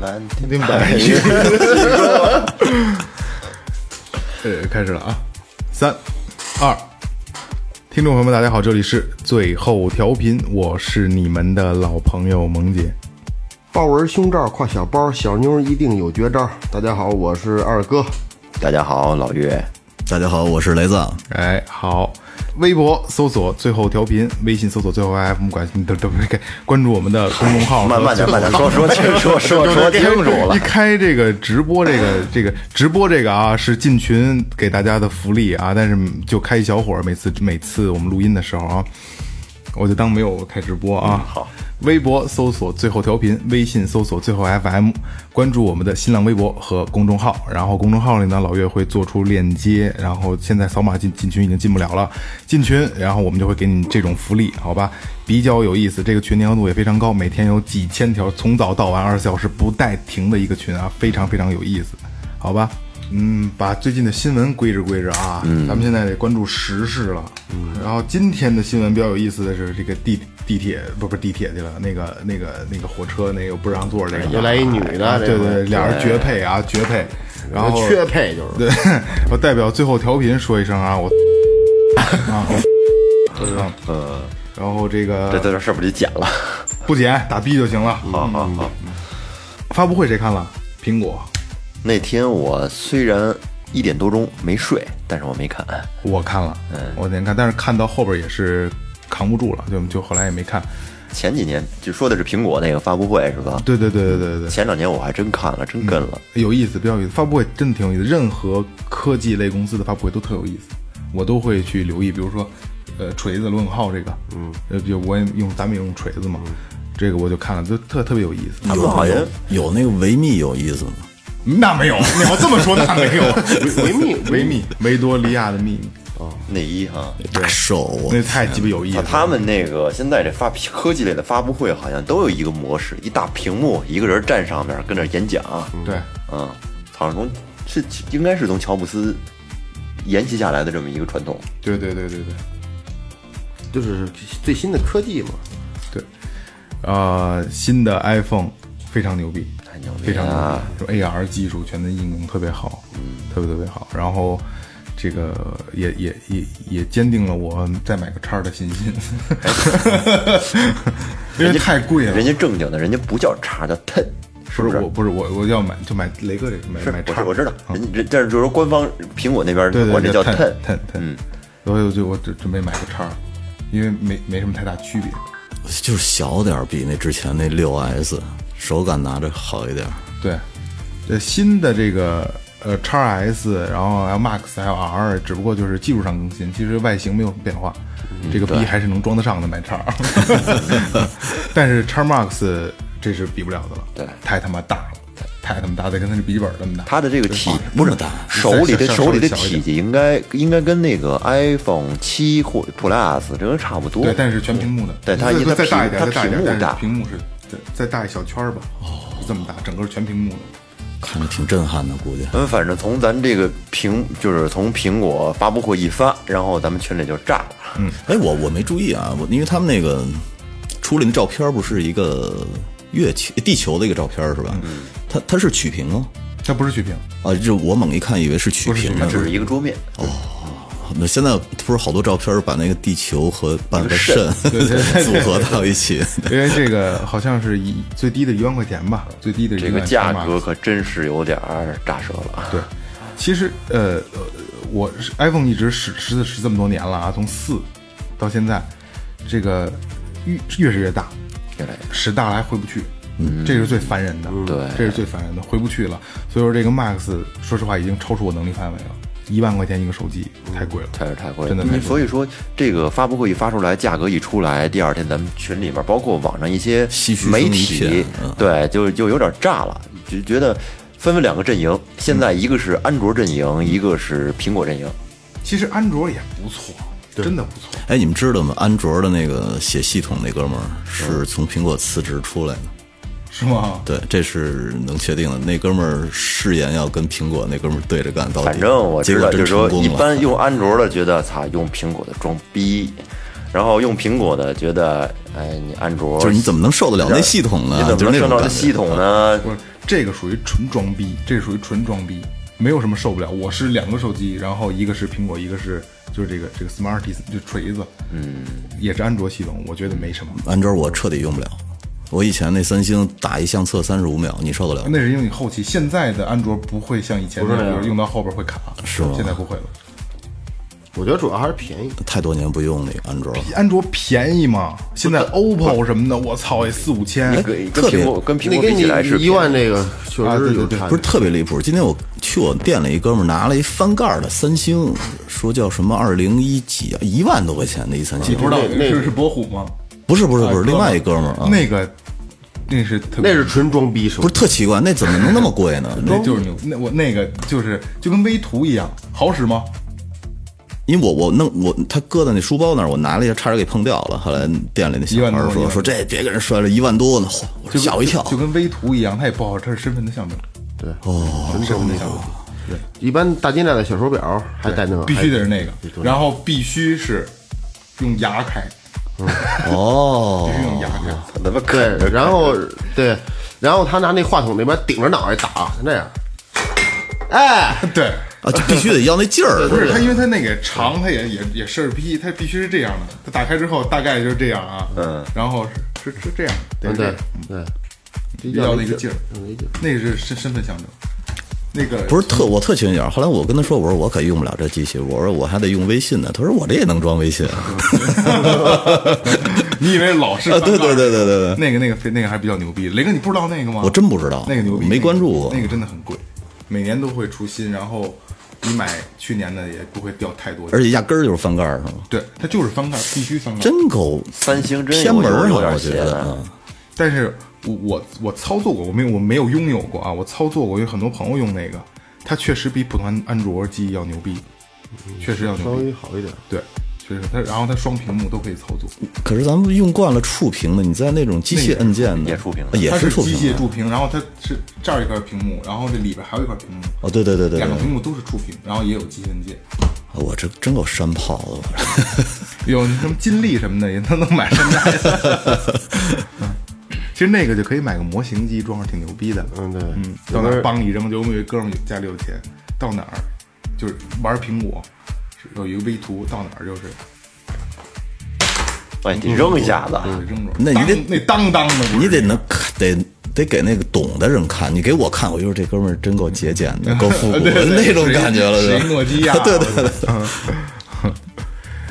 蓝天明白白云。呃，开始了啊！三、二，听众朋友们，大家好，这里是最后调频，我是你们的老朋友萌姐。豹纹胸罩挎小包，小妞一定有绝招。大家好，我是二哥。大家好，老岳，大家好，我是雷子。哎，好，微博搜索最后调频，微信搜索最后 FM，关都都给关注我们的公众号。慢慢点，慢点说，说 清楚，说说清楚了一。开这个直播，这个这个直播这个啊，是进群给大家的福利啊，但是就开一小会儿，每次每次我们录音的时候啊，我就当没有开直播啊。好，微博搜索最后调频，微信搜索最后 FM，关注我们的新浪微博和公众号。然后公众号里呢，老岳会做出链接，然后现在扫码进进群已经进不了了，进群，然后我们就会给你这种福利，好吧？比较有意思，这个群粘合度也非常高，每天有几千条，从早到晚二十四小时不带停的一个群啊，非常非常有意思，好吧？嗯，把最近的新闻归置归置啊，咱们现在得关注时事了。嗯，然后今天的新闻比较有意思的是这个地地铁不不是地铁去了，那个那个那个火车那个不让座这个，又来一女的啊对对，俩人绝配啊，绝配。然后缺配就是对，我代表最后调频说一声啊，我 啊，嗯呃，然后这个这这事儿不得剪了？不剪打 B 就行了。好好好。发布会谁看了？苹果，那天我虽然一点多钟没睡，但是我没看。我看了，嗯我那天看，但是看到后边也是扛不住了，就就后来也没看。前几年就说的是苹果那个发布会是吧？对对对对对对，前两年我还真看了，真跟了。有意思，比较有意思。发布会真的挺有意思，任何科技类公司的发布会都特有意思，我都会去留意。比如说，呃，锤子罗永浩这个，嗯，呃，就我也用，咱们也用锤子嘛，这个我就看了，就特特别有意思。他们好像有那个维密有意思吗？那没有，你要这么说那没有。维密维密，维多利亚的秘密，内衣哈。大手啊，那太鸡巴有意思了。他们那个现在这发科技类的发布会好像都有一个模式，一大屏幕，一个人站上面跟那演讲。对，嗯，好像从是应该是从乔布斯沿袭下来的这么一个传统。对对对对对就是最新的科技嘛。对，呃，新的 iPhone 非常牛逼，非常牛逼，就 AR 技术全都应用特别好，嗯，特别特别好。然后这个也也也也坚定了我再买个叉的信心，因为太贵了。人家正经的，人家不叫叉，叫 ten，是不是？不是我，不是我，我要买就买雷哥这个，买是买叉。我知道，人家人但是就是说官方苹果那边管这叫 ten ten，嗯，所以我就我准准备买个叉，因为没没什么太大区别。就是小点儿，比那之前那六 S 手感拿着好一点儿。对，呃，新的这个呃叉 S，然后还有 Max 还有 R，只不过就是技术上更新，其实外形没有什么变化，这个 B 还是能装得上的买叉。但是叉 Max 这是比不了的了，对太他妈大了，太他妈大，得跟他这笔记本那么大。它的这个体不是大手里的手里的体积应该应该跟那个 iPhone 七或 Plus 这个差不多。对，但是全屏幕的，对它因为它再再大一点，屏它屏幕大屏幕是再再大一小圈儿吧，哦，这么大，整个全屏幕的。看着挺震撼的，估计。嗯，反正从咱这个苹就是从苹果发布会一发，然后咱们群里就炸了。嗯，哎，我我没注意啊，我因为他们那个出来那照片不是一个月球、地球的一个照片是吧？嗯，它它是曲屏吗？它不是曲屏，啊，就我猛一看以为是曲屏呢。它只是一个桌面。那现在不是好多照片把那个地球和半个肾对对对 组合到一起，因为这个好像是一最低的一万块钱吧，最低的这个价格可真是有点儿炸舌了。对，其实呃，呃我 iPhone 一直使使使这么多年了啊，从四到现在，这个越越是越大，越来越使大了还回不去，嗯这是最烦人的，对这是最烦人的，回不去了。所以说这个 Max，说实话已经超出我能力范围了，一万块钱一个手机太贵了，太是太贵了，真的太贵了所以说这个发布会一发出来，价格一出来，第二天咱们群里面，包括网上一些媒体嗯，对，就就有点炸了，就觉得分为两个阵营。现在一个是安卓阵营，一个是苹果阵营。其实安卓也不错，真的不错。哎，你们知道吗？安卓的那个写系统那哥们儿嗯是从苹果辞职出来的。是吗？对，这是能确定的。那哥们儿誓言要跟苹果那哥们儿对着干到底。反正我知道，就是说，一般用安卓的觉得操用苹果的装逼，然后用苹果的觉得，哎，你安卓就是你怎么能受得了那系统呢？你怎么能受到这就是那系统呢？不是，这个属于纯装逼，这个属于纯装逼，没有什么受不了。我是两个手机，然后一个是苹果，一个是就是这个这个 Smarties 就锤子，嗯，也是安卓系统，我觉得没什么。安卓我彻底用不了。我以前那三星打一相册三十五秒，你受得了吗？那是因为你后期，现在的安卓不会像以前那样，不是用到后边会卡，是吗现在不会了。我觉得主要还是便宜。太多年不用那个安卓了。安卓便宜吗？现在 OPPO 什么的，我操，也四五千。特别跟苹果比起来是一万这个确实有差距。不是特别离谱。今天我去我店里，一哥们拿了一翻盖的三星，说叫什么二零一几啊，一万多块钱的一三星你。不知道那那是是博虎吗？不是不是不是，啊另外一哥们儿啊，那个那是特那是纯装逼手不是特奇怪，那怎么能那么贵呢？那就是牛，那我那个就是就跟微图一样，好使吗？因为我我弄我他搁在那书包那儿，我拿了一下，差点给碰掉了。后来店里那小一万多一万孩儿说说这别给人摔了一万多呢，嚯，我就跟吓我一跳。就跟微图一样，它也不好，它是身份的象征，对，哦身份的象征。对。一般大金链的小手表还带那个，必须得是那个，然后必须是用牙开，哦必须用牙开。他 妈对，然后对，然后他拿那话筒那边顶着脑袋打，那样。哎，对，啊，就必须得要那劲儿，不是他，因为他那个长，他也也也是耳批，它必须是这样的。他打开之后大概就是这样啊，嗯，然后是是是这样，对是这样对，要那个劲儿要那劲儿。那个是身身份象征。那个不是特我特勤眼。后来我跟他说，我说我可用不了这机器，我说我还得用微信呢。他说我这也能装微信。你以为老是啊对翻盖儿对对对对对那个那个非那个还比较牛逼。雷哥，你不知道那个吗？我真不知道那个牛逼，没关注过那个真的很贵，每年都会出新，然后你买去年的也不会掉太多。而且压根儿就是翻盖儿，是吗？对，它就是翻盖，必须翻盖。真够三星真偏门儿我觉得。但是我我我操作过，我没有我没有拥有过啊，我操作过，有很多朋友用那个，它确实比普通安安卓机要牛逼，确实要稍牛逼。微好一点。对，确实它，然后它双屏幕都可以操作，可是咱们用惯了触屏的，你在那种机械按键的也触屏啊也是机触屏机械触屏，然后它是这儿一块屏幕，然后这里边还有一块屏幕，哦，对对对对对，两个屏幕都是触屏，然后也有机械按键。我这真够山炮的，有什么金立什么的也都能买山寨的。嗯 其实那个就可以买个模型机装上，挺牛逼的。嗯，对，嗯，到哪儿帮你扔，就因为哥们儿家里有钱，到哪儿就是玩苹果，有一个微图，到哪儿就是哎，你扔一下子，对扔着。那你得那当当的，你得能看，得得给那个懂的人看。你给我看，我就说这哥们儿真够节俭的，够复古的 那种感觉了，谁是吧诺基亚？对对对。嗯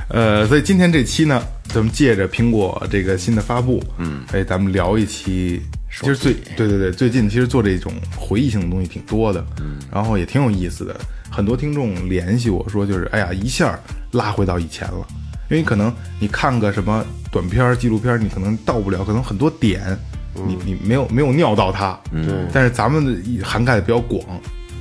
呃，所以今天这期呢，咱们借着苹果这个新的发布，嗯，哎，咱们聊一期，其实最对对对，最近其实做这种回忆性的东西挺多的，嗯，然后也挺有意思的。很多听众联系我说，就是哎呀，一下拉回到以前了，因为可能你看个什么短片儿、纪录片儿，你可能到不了，可能很多点，你你没有没有尿到它，嗯，但是咱们的涵盖的比较广，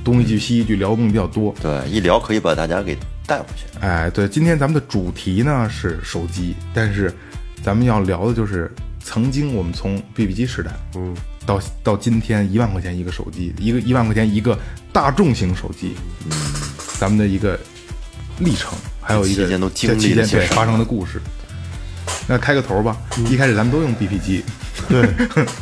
东一句西一句，聊的东西比较多，对，一聊可以把大家给带回去。哎，对，今天咱们的主题呢是手机，但是咱们要聊的就是曾经我们从 BB 机时代，嗯，到到今天一万块钱一个手机，一个一万块钱一个大众型手机，嗯，咱们的一个历程，还有一个期间都经在期间对发生的故事。那开个头吧，一开始咱们都用 BP 机，对，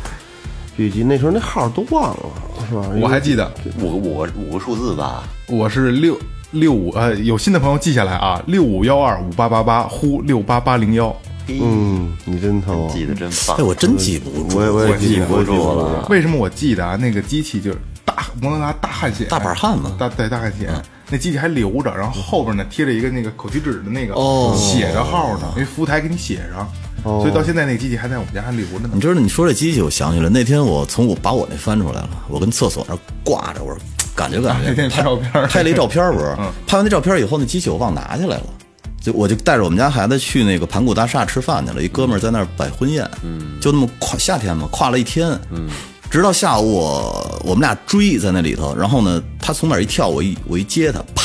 B B 机那时候那号都忘了，是吧？我还记得。五个五个五个数字吧，我是六六五呃，有新的朋友记下来啊，六五幺二五八八八呼六八八零幺。嗯，你真疼，记得真棒哎，。我真记不住我。也我也记不住了。为什么我记得啊？那个机器就是大摩托罗拉大汗血，大板汗嘛大对大汗血，那机器还留着，然后后边呢贴着一个那个口吸纸的那个，哦写着号呢，因为服务台给你写上，所以到现在那个机器还在我们家还留着呢你。知道你说这机器，我想起来那天我从我把我那翻出来了，我跟厕所那儿挂着，我说感觉感觉。那 天拍照片儿。拍了一照片儿不是？嗯。拍完那照片儿以后，那机器我忘拿下来了。就我就带着我们家孩子去那个盘古大厦吃饭去了，一哥们儿在那儿摆婚宴，嗯，就那么跨夏天嘛，跨了一天，嗯，直到下午我我们俩追在那里头，然后呢，他从哪儿一跳，我一我一接他，啪，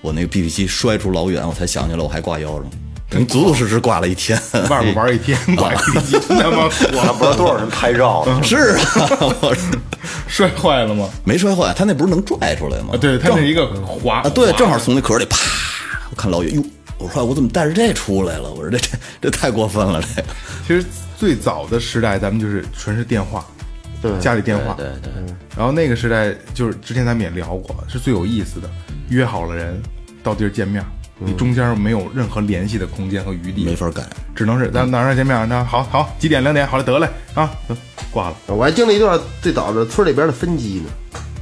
我那个 BB 机摔出老远，我才想起来我还挂腰上，人足足实实挂了一天。外边玩一天，挂一机器真他妈 还不知道多少人拍照呢。是啊，我说摔坏了吗？没摔坏，他那不是能拽出来吗？啊，对，它那一个滑啊，对，正好从那壳里啪，我看老远，哟，我说我怎么带着这出来了？我说这这这太过分了，这个其实最早的时代，咱们就是纯是电话，对家里电话，对对，然后那个时代就是之前咱们也聊过，是最有意思的，约好了人到地儿见面，你中间没有任何联系的空间和余地，没法改。只能是咱哪儿见面，那好好几点两点，好了得嘞啊，挂了，我还经历一段最早的村里边的分机呢。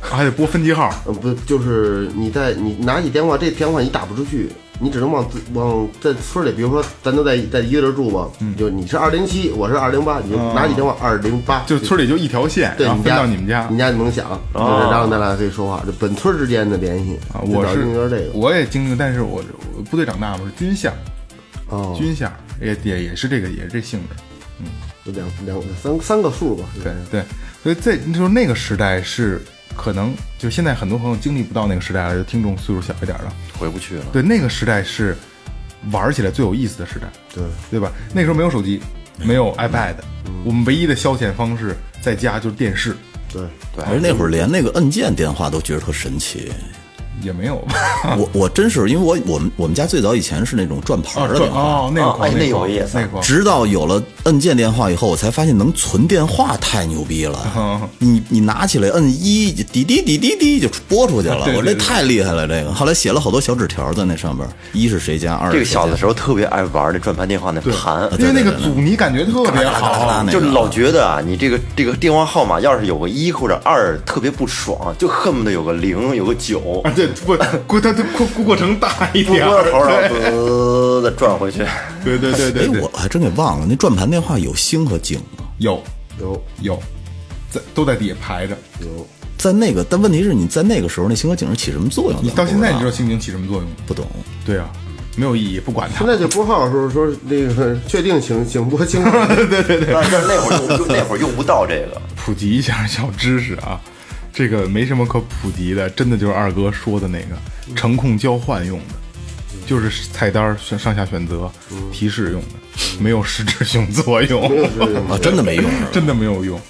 还得拨分机号，呃，不，就是你在你拿起电话，这电话你打不出去，你只能往自往在村里，比如说咱都在在一个地儿住吧，就你是二零七，我是二零八，你就拿起电话二零八，就村里就一条线，对你家到你们家你。家就能响，就是然后咱俩可以说话，就本村之间的联系啊，我是这个我也经历，但是我我部队长大嘛是军校，哦，军校也也也是这个也是这性质，嗯就两两三三个数吧，对对，所以在就是那个时代是可能就现在很多朋友经历不到那个时代了，就听众岁数小一点的，回不去了。对那个时代是玩起来最有意思的时代，对对吧？那时候没有手机，没有 iPad，我们唯一的消遣方式在家就是电视，对，而那会儿连那个按键电话都觉得特神奇。也没有吧？我我真是因为我我们我们家最早以前是那种转盘哦，的电话，这哦，那个哦那有意思那个直到有了按键电话以后，我才发现能存电话太牛逼了。嗯你你拿起来摁一，滴滴滴滴滴就拨出去了。对对对我这太厉害了，这个后来写了好多小纸条在那上边，一是谁家，二这个是谁家小的时候特别爱玩那转盘电话那盘，因为那个阻尼感觉特别好，那个就老觉得啊，你这个这个电话号码要是有个一或者二，特别不爽，就恨不得有个零，有个九，啊，对不过它它过过程大一点儿，头，然后对嘚的转回去。对对对对哎，我还真给忘了，那转盘电话有星和井吗？有有有，在都在底下排着。有，在那个，但问题是你在那个时候，那星和井是起什么作用？你到现在你知道星井起什么作用吗？不懂？对啊，没有意义，不管它现。在就拨号的时候说那个确定请请拨清，但是那会儿用那会儿用不到这个，普及一下小知识啊，这个没什么可普及的，真的就是二哥说的那个程控交换用的，就是菜单选上下选择提示用的，没有实质性作用，啊，真的没用？真的没有用。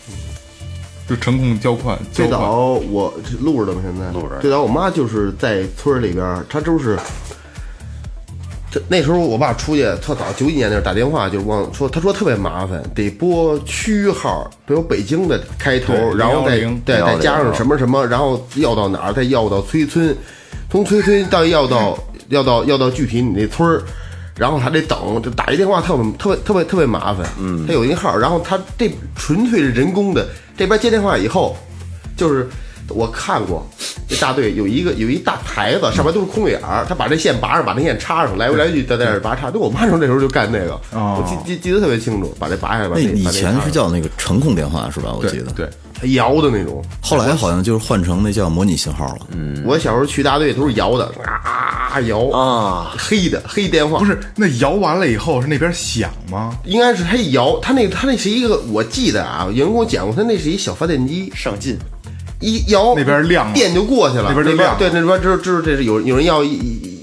就程控交换，最早我这录着呢，现在。录着最早我妈就是在村儿里边，她就是，这那时候我爸出去特早九几年那时候打电话就往说，他说特别麻烦，得拨区号，比如北京的开头，然后再010对再加上什么什么，然后要到哪儿，再要到崔村，从崔村到要到要到要到具体你那村儿。然后还得等，就打一电话特别特别特别特别麻烦。嗯，他有一个号，然后他这纯粹是人工的，这边接电话以后，就是我看过这大队有一个有一大牌子，上面都是空眼儿，他把这线拔上，把那线插上，来回来去在那儿拔插。对我妈说那时候就干那个，哦我记记记得特别清楚，把这拔下来，把那那以前是叫那个程控电话是吧？我记得。对，还摇的那种。后来好像就是换成那叫模拟信号了。嗯，我小时候去大队都是摇的，啊摇啊，黑的黑电话不是那摇完了以后是那边响吗？应该是他一摇，他那他那是一个，我记得啊，有人跟我讲过，他那是一小发电机，上进，一摇那边亮电就过去了，那边就亮对，那边知道知道这是有有人要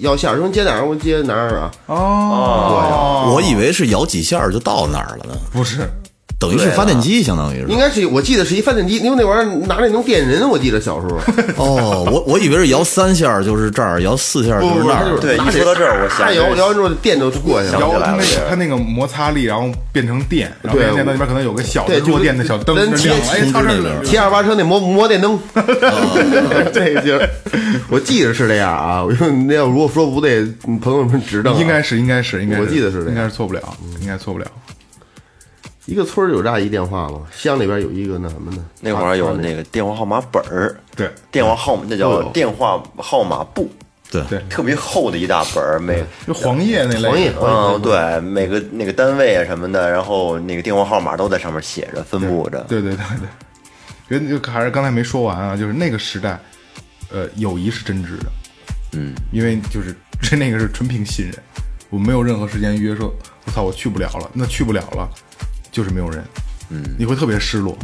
要线儿，说接哪儿我接哪儿啊，哦，我以为是摇几下就到哪儿了呢，不是，等于是发电机，相当于是。应该是我记得是一发电机，因为那玩意儿拿那能电人，我记得小时候。哦，我我以为是摇三下就是这儿，摇四下就是那儿。对一说到这儿我想他摇摇完之后电就过去了。摇它那起来它那个摩擦力，然后变成电，然后对变成电到那边可能有个小的弱电的小灯儿值那边骑二八车那摩摩电灯，这就是我记得是这样啊。我说那要如果说不对，朋友们指正啊。应该是应该是应该是，我记得是这样应该是错不了，应该错不了。一个村儿有这样一电话吗？乡里边有一个那什么呢？那会儿有那个个电话号码本儿，对电话号那叫电话号码簿，对对特别厚的一大本儿，每就黄页那类的黄页嗯对每个那个单位啊什么的，然后那个电话号码都在上面写着，分布着。对对对对，人就还是刚才没说完啊，就是那个时代，呃，友谊是真挚的，嗯，因为就是这那个是纯凭信任，我没有任何时间约说，我操，我去不了了，那去不了了，就是没有人，嗯，你会特别失落，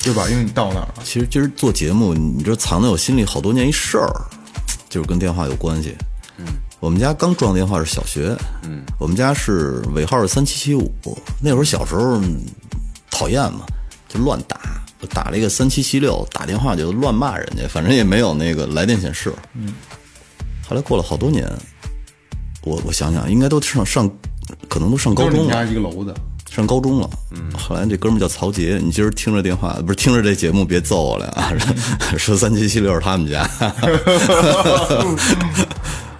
对吧？因为你到那儿了，其实今儿做节目，你知道藏在我心里好多年一事儿，就是跟电话有关系。嗯，我们家刚装电话是小学，嗯，我们家是尾号是三七七五，那会儿小时候嗯讨厌嘛，就乱打，我打了一个三七七六，打电话就乱骂人家，反正也没有那个来电显示。嗯，后来过了好多年，我我想想，应该都上上，可能都上高中了。一个楼的，上高中了，嗯，后来这哥们儿叫曹杰，你今儿听着电话，不是听着这节目，别揍我了啊！说三七七六是他们家，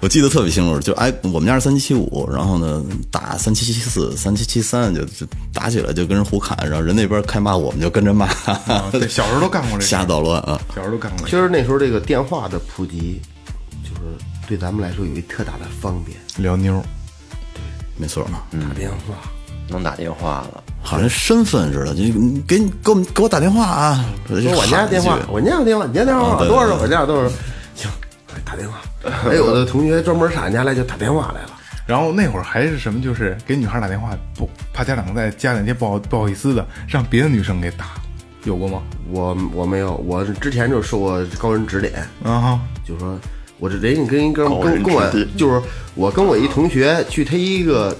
我记得特别清楚，就哎，我们家是三七七五，然后呢打三七七四、三七七三，就就打起来就跟人胡砍，然后人那边开骂，我们就跟着骂，啊，对，小时候都干过这事。瞎捣乱啊！小时候都干过其实那时候这个电话的普及，就是对咱们来说有一特大的方便。聊妞，对没错，打电话，能打电话了，好像身份似的，就你给你给我们给我打电话啊！说说我家电话，我家电话，你家电话多少？我家多少？行，哎打电话。还有的同学专门上俺家来就打电话来了。然后那会儿还是什么，就是给女孩打电话，不怕家长在家里那不好不好意思的，让别的女生给打，有过吗？我我没有，我之前就受过高人指点，啊哈，就说我这人跟一哥们跟跟我就是我跟我一同学去他一个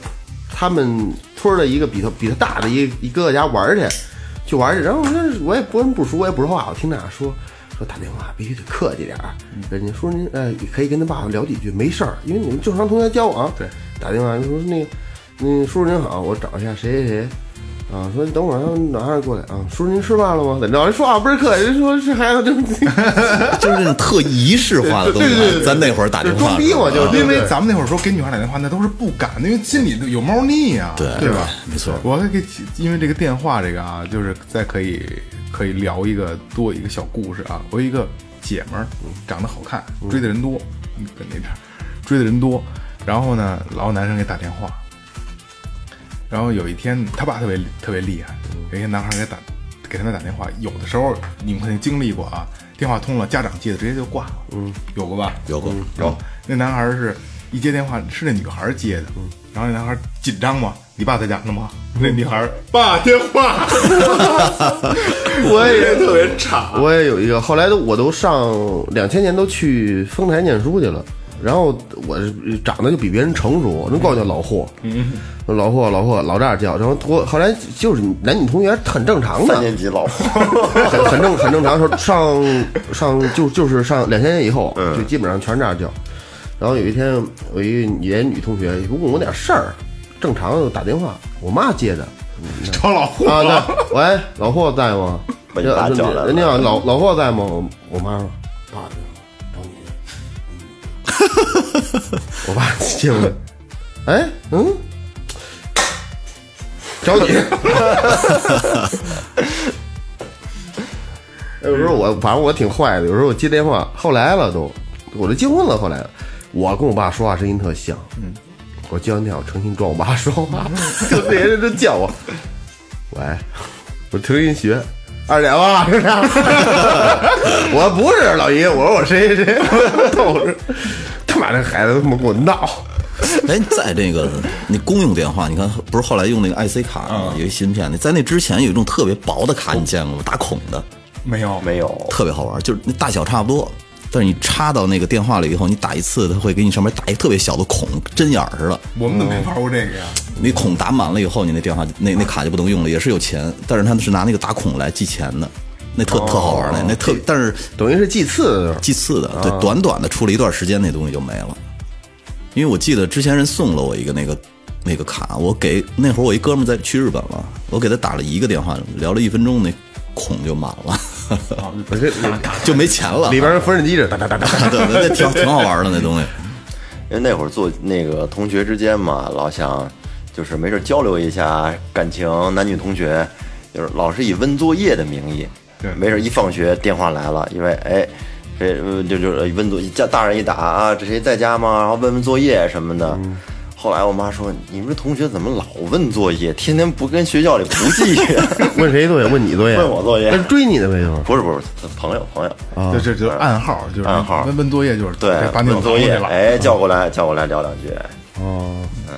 他们村儿的一个比他比他大的一一哥哥家玩去，去玩去，然后我那我也不不熟，我也不说话，我听他俩说说打电话必须得客气点儿，人家说您呃可以跟他爸爸聊几句，没事儿，因为你们正常同学交往，对，打电话就说那个嗯叔叔您好，我找一下谁谁谁。啊，说你等会儿他们马上过来啊！叔叔您吃饭了吗？怎么着？人说话倍儿客气，人说这孩子真就是那种特仪式化的东西对对对，咱那会儿打电话就装逼我，就是因为咱们那会儿说给女孩打电话，那都是不敢的，因为心里有猫腻呀、对对吧？没错我还给因为这个电话这个啊，就是再可以可以聊一个多一个小故事啊。我有一个姐们儿长得好看，追的人多，跟那边儿追的人多，然后呢，老有男生给打电话，然后有一天他爸特别特别厉害，有一天男孩给打给他们打电话，有的时候你们肯定经历过啊，电话通了，家长接的直接就挂了，嗯，有过吧？有过有，那男孩是一接电话是那女孩接的，然后那男孩紧张吗，你爸在家呢吗？那女孩爸电话，我也特别差，我也有一个，后来都我都上两千年都去丰台念书去了，然后我长得就比别人成熟，人管我叫老霍，老霍老霍老这样叫，然后我后来就是男女同学很正常的三，年级老霍，很很正很正常，说上上就就是上两千年以后，就基本上全是这样叫。然后有一天，我一个也女同学问我点事儿，正常的打电话，我妈接的找老霍啊，对，喂，老霍在吗？人家好，老老霍在吗？我我妈说，爸。我爸接过来，哎，嗯，找你。有时候我反正我挺坏的，有时候我接电话，后来了都，我都结婚了，后来我跟我爸说话声音特像，嗯，我接完电话我诚心装我爸说话，就那些人都叫我，喂，我听人学。二姐吧，是不是？我不是老姨，我说我谁谁谁，逗着，他妈这孩子他妈给我闹，哎，在这个那公用电话，你看不是后来用那个 IC 卡吗？有一芯片，在那之前有一种特别薄的卡，你见过吗？打孔的，没有没有，特别好玩，就是那大小差不多，但是你插到那个电话里以后，你打一次，它会给你上面打一个特别小的孔，针眼儿似的。我们怎么没玩过这个呀？你孔打满了以后，你那电话那那卡就不能用了，也是有钱，但是它是拿那个打孔来计钱的，那特、特好玩那那特，但是等于是祭祀的时候。祭祀的，对，短短的出了一段时间，那东西就没了。因为我记得之前人送了我一个那个那个卡，我给那会儿我一哥们在去日本了，我给他打了一个电话，聊了一分钟，那孔就满了，我这就没钱了。里边儿缝纫机这哒哒哒哒哒，对，那挺挺好玩的那东西。因为那会儿做那个同学之间嘛，老想就是没事交流一下感情，男女同学，就是老是以问作业的名义，对没事一放学电话来了，因为哎。这呃就就问作家大人一打啊，这谁在家吗？然后问问作业什么的。后来我妈说：“你们这同学怎么老问作业？天天不跟学校里不记？问谁作业？问你作业？问我作业那是追你的呗，就是。不是不是，朋友朋友，这这就是暗号，就是暗号问问作业就是对，把你问作业，了。哎，叫过来叫过来聊两句哦，嗯。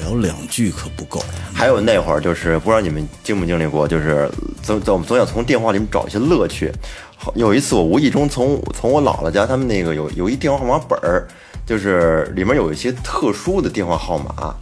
聊两句可不够。还有那会儿就是不知道你们经不经历过，就是总总总想从电话里面找一些乐趣。有一次我无意中从从我姥姥家他们那个有有一电话号码本儿，就是里面有一些特殊的电话号码，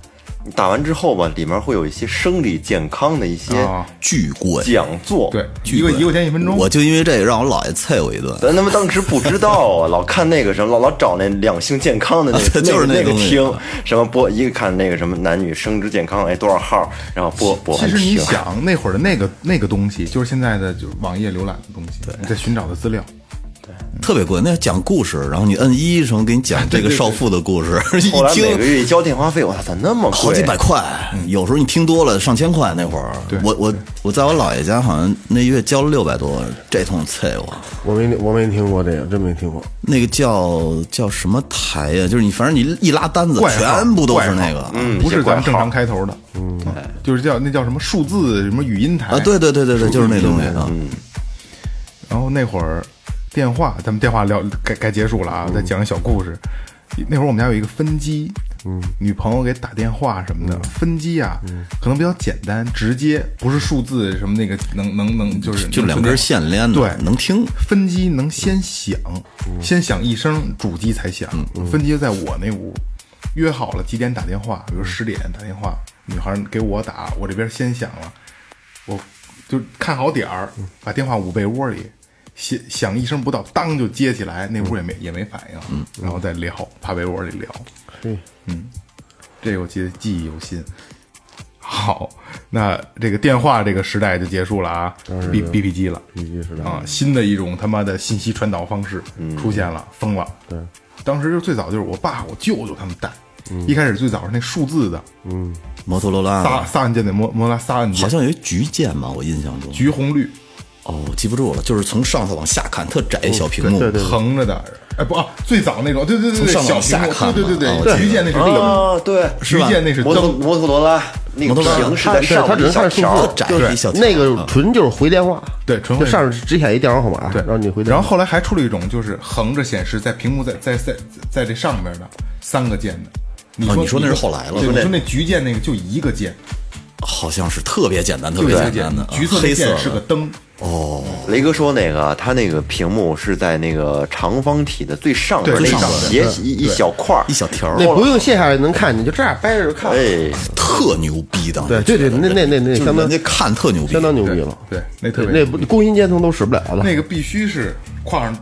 打完之后吧，里面会有一些生理健康的一些啊巨贵，讲座。对，巨贵一个一块钱一分钟。我就因为这个让我姥爷啐我一顿。咱他妈当时不知道啊，老看那个什么，老老找那两性健康的那个，就是那个听什么播，一个看那个什么男女生殖健康，哎多少号，然后播播完其实你想那会儿的那个那个东西，就是现在的就是网页浏览的东西，你在寻找的资料。特别贵，那讲故事，然后你摁一声给你讲这个少妇的故事，一后来每个听月交电话费，我操，咋那么贵？好几百块，有时候你听多了上千块。那会儿，我我我在我姥爷家好像那月交了六百多，这通啐我。我没我没听过这个，真没听过。那个叫叫什么台呀？就是你反正你一拉单子，全部都是那个。嗯不是咱们正常开头的，嗯，就是叫那叫什么数字什么语音台啊，对对对对对，就是那东西啊。嗯然后那会儿电话，咱们电话聊该该结束了啊，再讲个小故事。那会儿我们家有一个分机，嗯，女朋友给打电话什么的，分机啊，可能比较简单，直接不是数字什么那个能能能就是就两根线连的，对，能听。分机能先响，先响一声，主机才响。分机在我那屋，约好了几点打电话，比如十点打电话，女孩给我打，我这边先响了，我就看好点儿，把电话捂被窝里，响响一声不到，当就接起来，那屋也没也没反应，嗯然后再聊，趴被窝里聊。嗯，这个我记得记忆犹新。好，那这个电话这个时代就结束了啊，B B P 机了必须是的。啊，新的一种他妈的信息传导方式出现了，疯了。对，当时就最早就是我爸、我舅舅他们带，一开始最早是那数字的嗯摩托罗拉仨仨按键的摩摩拉仨按键，好像有一橘键吧，我印象中。橘红绿哦，记不住了，就是从上头往下看，特窄一小屏幕。对对横着的，哎不啊，最早那种，对对对对，从上往小屏看对对对嘛对，橘键那是灯，啊，对，橘键那是摩托灯，摩托罗拉那个屏是在上它面一小只是看数条字，窄那个纯就是回电话，对纯上面只写一电话号码，对，然后你回电话。然后后来还出了一种，就是横着显示在屏幕在在在在这上面的三个键的。你说哦你说那是后来了对，你说那橘键那个就一个键，好像是特别简单，特别简单的，，橘色黑色是个灯。哦，雷哥说那个他那个屏幕是在那个长方体的最上边那最上边斜一一小块儿。一，小条，那不用卸下来能看，你就这样掰着就看。哎，特牛逼的。对对对，那那那那相当就是人家看特牛逼，相当牛逼了。对，那特别那不工薪阶层都使不了了。那个必须是框上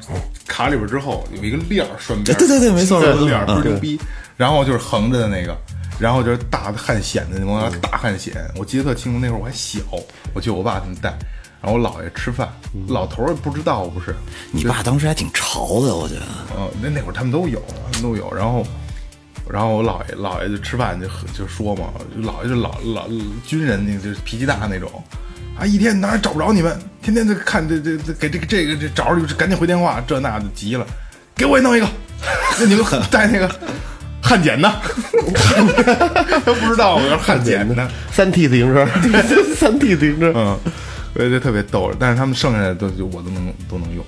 卡里边之后有一个链儿拴边，对对对没错链儿牛逼。然后就是横着的那个，然后就是大的汉显的那种大汗显，我记得特清楚，那会儿我还小，我就我爸他们带。然后我姥爷吃饭，老头儿也不知道不是，你爸当时还挺潮的，我觉得。嗯，那那会儿他们都有，他们都有。然后，然后我姥爷姥爷就吃饭就就说嘛，姥爷就老老军人，那就是脾气大那种，啊，一天哪儿也找不着你们，天天就看这这这给这个这个这找着就赶紧回电话，这那的急了，给我也弄一个，那你们带那个汉检呢？他不知道我要汉检呢。三 T 自行车，三 T 自行车，嗯，我觉得特别逗，但是他们剩下的都就我都能都能用，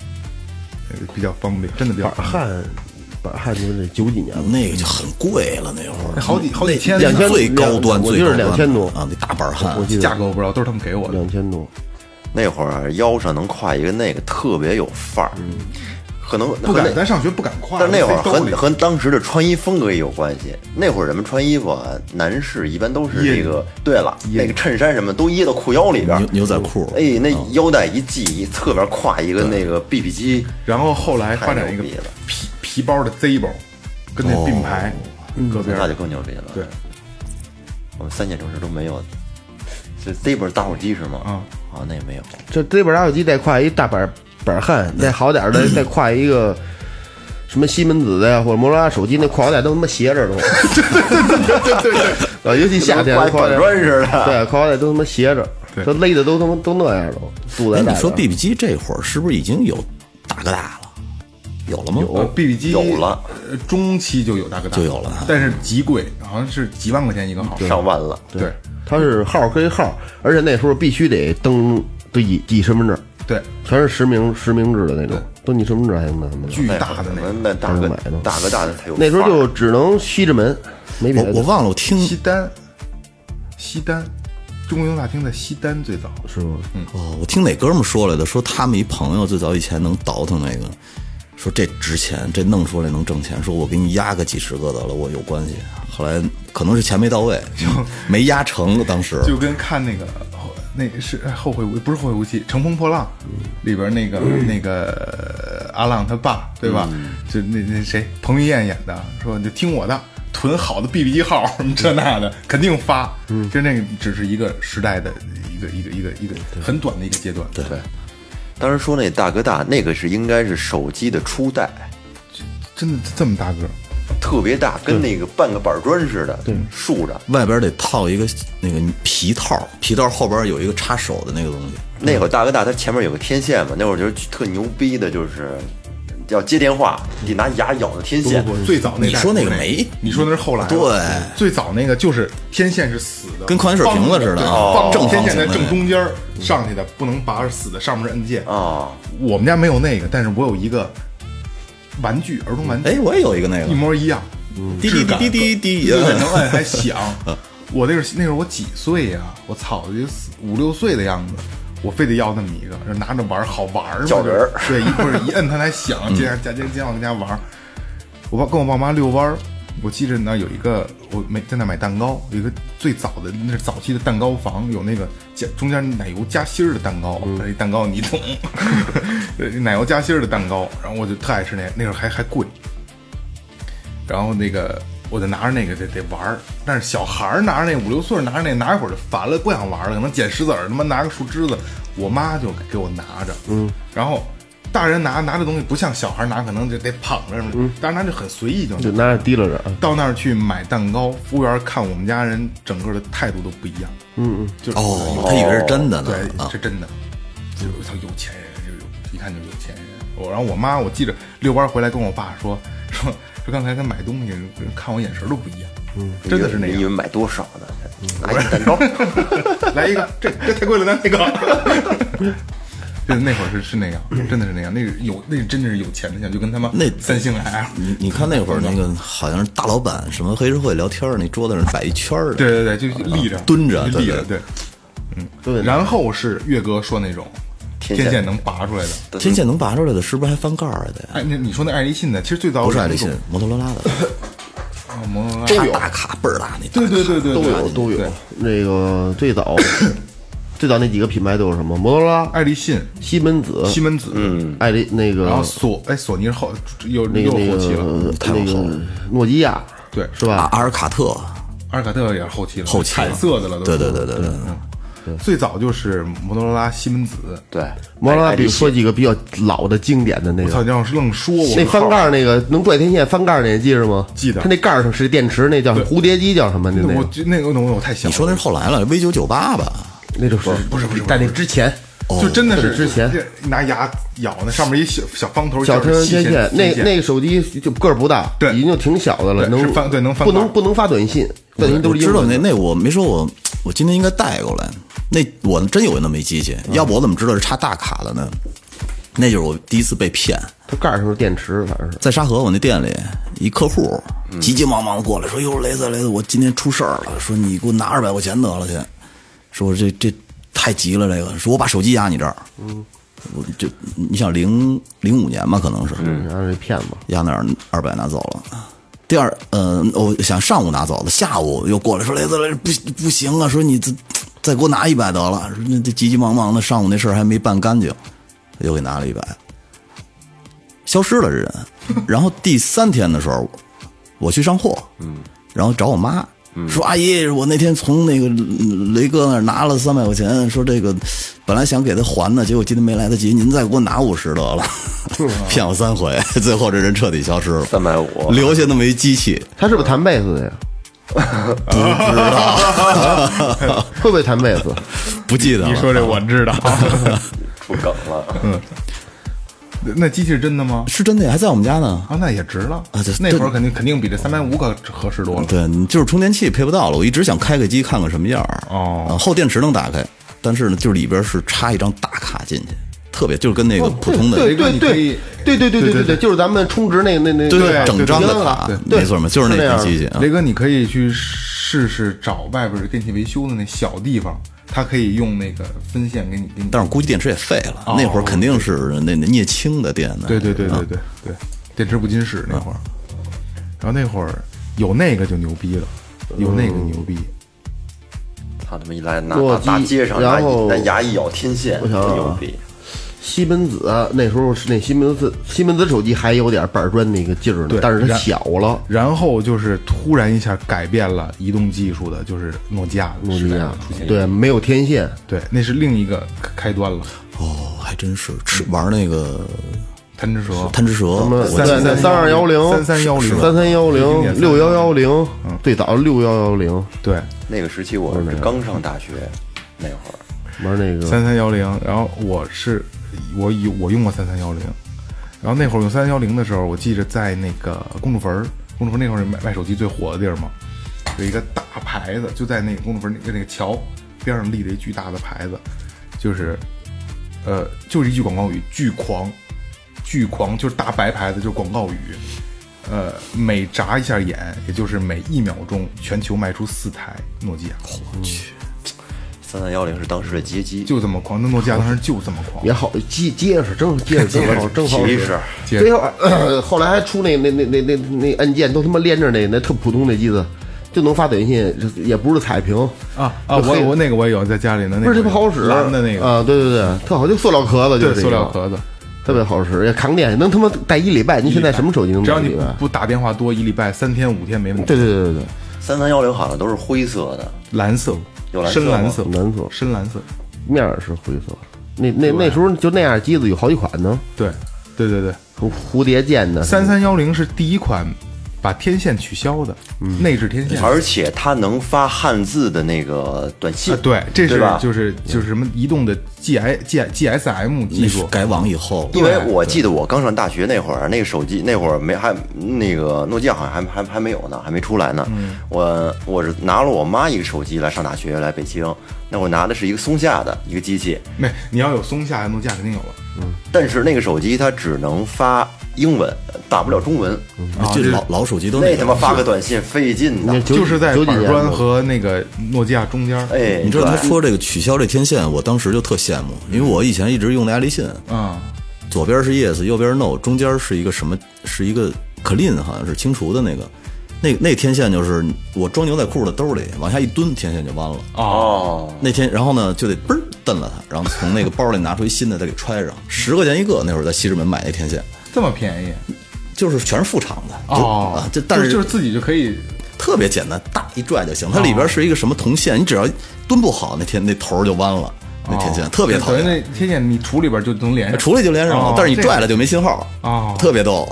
呃比较方便，真的比较板方便。汉，板汉就是九几年了，那个就很贵了，那会儿。好几好几千呢，两千最高端，我记得最高端2000多。啊，那大板汉。我，记得。价格我不知道，都是他们给我的。两千多。那会儿腰上能挎一个那个特别有范儿，可能不敢，那咱上学不敢挎。但那会儿和和当时的穿衣风格也有关系。那会儿人们穿衣服啊，男士一般都是掖这个，对了，那个衬衫什么都掖到裤腰里边牛，牛仔裤，哎，那腰带一系，一侧边挎一个那个 BB 机，然后后来发展一个皮皮包的 Z 包，跟那并排搁边儿那就更牛逼了。对，我们三线城市都没有。这 Z 本打火机是吗？啊啊，那也没有。这 Z 本打火机再挎一大板板焊，再好点儿的 再挎一个什么西门子的呀，或者摩托罗拉手机那跨腰带都他妈斜着都。对对对对，啊，尤其夏天跟挎腰带板砖似的对，挎腰带都他妈斜着，都勒的都他妈都那样都，肚哎，子带你说着 BB 机这会儿是不是已经有大哥大了？有了吗？有，BB 机有了，呃中期就有大哥大，就有了但是极贵，好像是几万块钱一个号。上万了。对它是号归号，而且那时候必须得登登记身份证，对，全是实名实名制的那种，登记身份证还能那什么的。巨大的那个。那大哥买呢大哥大的才有那时候就只能西直门，没别的。我我忘了，我听西单，西单，中国邮大厅在西单最早。是吗？哦，我听哪哥们儿说来的，说他们一朋友最早以前能倒腾那个，说这值钱，这弄出来能挣钱，说我给你压个几十个得了，我有关系。后来可能是钱没到位，就没压成，当时就跟看那个那是哎后会无不是后会无期，《乘风破浪》里边那个、那个阿浪他爸对吧？就那那谁彭于晏演的，说你就听我的，囤好的 BB 机号什么 这那的，肯定发。嗯，就那个只是一个时代的一个一个一个一个很短的一个阶段。对，当时说那大哥大那个是应该是手机的初代，真的这么大个儿，特别大，跟那个半个板砖似的，竖着。外边得套一个那个皮套，皮套后边有一个插手的那个东西。那会儿大哥大它前面有个天线嘛，那会儿就是特牛逼的，就是要接电话得拿牙咬着天线。最早那代你说那个没你说那是后来对最早那个就是天线是死的，跟矿泉水瓶子似的正天线在正中间上去的，不能拔是死的，上面是按键。啊，我们家没有那个，但是我有一个玩具，儿童玩具，哎，我也有一个那个一，模一样，滴滴滴滴滴滴对对，能按还响。我那是那时候我几岁呀？我操，就四五六岁的样子，我非得要那么一个，拿着玩好玩儿嘛。叫人儿对，一会儿一摁它还响，接接接接我跟家玩。我爸跟我爸妈遛弯儿，我记着那有一个，我没在那买蛋糕，有一个最早的那是早期的蛋糕房，有那个加中间奶油夹心儿的蛋糕，那蛋糕你懂，奶油夹心儿的蛋糕，然后我就特爱吃那，那时候还还贵，然后那个我就拿着那个得得玩儿，但是小孩儿拿着那五六岁拿着那拿一会儿就烦了，不想玩了，可能捡石子儿，他妈拿个树枝子，我妈就给我拿着，嗯，然后大人拿拿这东西不像小孩拿，可能就得捧着什么的，大人拿就很随意就就拿。拿着提溜着，到那儿去买蛋糕，服务员看我们家人整个的态度都不一样，嗯嗯，就是哦，他以为是真的呢对，啊是真的，就他有钱人，就有一看就有钱人。我然后我妈，我记着遛弯回来跟我爸说 说说刚才他买东西，看我眼神都不一样，嗯，真的是那样。你以为买多少呢？拿一蛋糕，来一个，这这太贵了，咱那个。就那会儿是是那样，真的是那样。那个有那个真的是有钱的像，就跟他妈那三星 L，你你看那会儿那个好像是大老板什么黑社会聊天儿，那桌子上摆一圈儿的，对对对，就立着蹲着立着，对对。嗯，对然后是岳哥说那种天线能拔出来的。天线能拔出来的，是不是还翻盖儿的呀？哎，那你说那爱立信的，其实最早不是爱立信，摩托罗拉的，哦摩托罗拉都有大卡倍儿大那大对对对对，都有都有。那个最早 最早那几个品牌都有什么？摩托罗拉、爱立信、西门子、西门子，嗯，爱立那个然后索哎索尼是后有又那个那后期了，个那个后了诺基亚对，是吧？阿尔卡特，阿尔卡特也是后期了，后期彩色的了都。对对对对对，最早就是摩托罗拉、西门子，对，摩托罗拉，比如说几个比较老的经典的那我操，个，你要是愣说，我那翻盖儿那个能拽天线翻盖儿那，记着吗？记得它那盖儿上是电池，那叫蝴蝶机，叫什么？那那我那个我我太小了，你说那是后来了，V 九九八吧？那就是不是不是在那之前，就真的是哦之前。拿牙咬那上面一小小方头小天线，那那个手机就个儿不大，对。已经就挺小的了，能翻对能翻盖不能不能发短信，短信都是知道那那我没说我我今天应该带过来，那我真有那么一机器，要不我怎么知道是插大卡的呢？那就是我第一次被骗，它盖儿上是电池，反正是。在沙河我那店里，一客户急急忙忙的过来说：“哟，雷子雷子，我今天出事儿了，说你给我拿二百块钱得了去，说这这太急了，这个说我把手机压你这儿，嗯，我这你想零零五年吧，可能是，然后这骗子，压那儿二百拿走了。第二，呃，我想上午拿走的，下午又过来说雷子雷不不行啊，说你再再给我拿一百得了，说那这急急忙忙的，上午那事儿还没办干净，又给拿了一百，消失了这人。然后第三天的时候，我去上货，嗯，然后找我妈，说阿姨，我那天从那个嗯雷哥那儿拿了三百块钱，说这个本来想给他还的，结果今天没来得及，您再给我拿五十得了，骗我三回，最后这人彻底消失了，三百五，留下那么一机器，他是不是弹贝斯的呀？不知道，会不会弹贝斯？不记得了。你说这我知道，出梗了。那机器是真的吗？是真的呀，还在我们家呢。啊，那也值了啊这那会儿肯定肯定比这三百五可合适多了。对，你就是充电器配不到了，我一直想开个机看看什么样儿哦啊后电池能打开，但是呢，就是里边是插一张大卡进去，特别就是跟那个普通的对对你可以对对对对对对对，就是咱们充值那那那对对整张的对卡对，没错嘛，就是那是那样个机器啊。雷哥，你可以去试试找外边电器维修的那小地方，它可以用那个分线给你给你。但是估计电池也废了，哦那会儿肯定是那那镍氢的电呢。对对对对啊对对，电池不经使那会儿，然后那会儿有那个就牛逼了，有那个牛逼。他他妈一来拿座大街上拿然后拿牙一咬天线，牛逼。西门子啊那时候是那西门子西门子手机还有点板砖那个劲儿呢，但是它小了。然后就是突然一下改变了移动技术的，就是诺基亚诺基亚出现。对，没有天线，对，那是另一个开端了。哦，还真是吃玩那个贪吃蛇，贪吃蛇，什么我三对对三二幺零、3310三三幺零、六幺幺零，最早六幺幺零。对，那个时期我是刚上大学那会儿，玩那个。三三幺零，然后我是我有我用过三三幺零，然后那会儿用三三幺零的时候，我记着在那个公主坟儿，公主坟那会儿卖卖手机最火的地儿嘛，有一个大牌子，就在那个公主坟那个那个桥边上立了一巨大的牌子，就是呃就是一句广告语，巨狂，巨狂，就是大白牌子，就是广告语。呃，每眨一下眼，也就是每一秒钟，全球卖出四台诺基亚，我去。三三幺零是当时的街机，就这么狂。那诺基亚当时就这么狂，也好结结实，正结实，正好正好使其实。最后呃后来还出那那那那那那按键都他妈连着那那特普通那机子，就能发短信，也不是彩屏啊啊！我我那个我也有在家里呢，那不是个特别好使，蓝的那个，啊，对对对，特好，就塑料壳子，就，是塑料壳子。特别好使，也扛电，能他妈带一礼拜。你现在什么手机能只要你？不打电话多，一礼拜三天五天没问题。对对对对对，三三幺零好像都是灰色的，蓝色，有蓝深蓝色，蓝色。深蓝色。面儿是灰色。那那那时候就那样机子有好几款呢，对，对对对，蝴蝶剑的，三三幺零是第一款把天线取消的内置天线。而且它能发汉字的那个短信啊，，对，这是对吧就是就是什么移动的 G I G G S M 技术，改网以后，因为我记得我刚上大学那会儿，那个手机那会儿没还那个诺基亚好像还还还没有呢，还没出来呢。我我是拿了我妈一个手机来上大学，来北京。那会儿拿的是一个松下的一个机器，没你要有松下，诺基亚肯定有了。嗯但是那个手机它只能发英文，打不了中文。就老老手机都那他妈。发个短信费劲呐！就是在九几年板砖和那个诺基亚中间。哎，你知道他说这个取消这天线，我当时就特羡慕，因为我以前一直用的爱立信，嗯，左边是 yes，右边是 no，中间是一个什么？是一个 clean，好像是清除的那个。那那天线就是我装牛仔裤的兜里往下一蹲，天线就弯了。哦，那天，然后呢就得嘣儿蹬了它，然后从那个包里拿出一新的再给揣上，十块钱一个。那会儿在西直门买那天线，这么便宜就是全是副厂的哦啊，这但是就是自己就可以特别简单，大一拽就行。它里边是一个什么铜线，你只要蹲不好，那天那头儿就弯了。那天线哦特别讨等于厌，那天线你杵里边就能连上，杵里就连上了哦，但是你拽了就没信号。哦特别逗。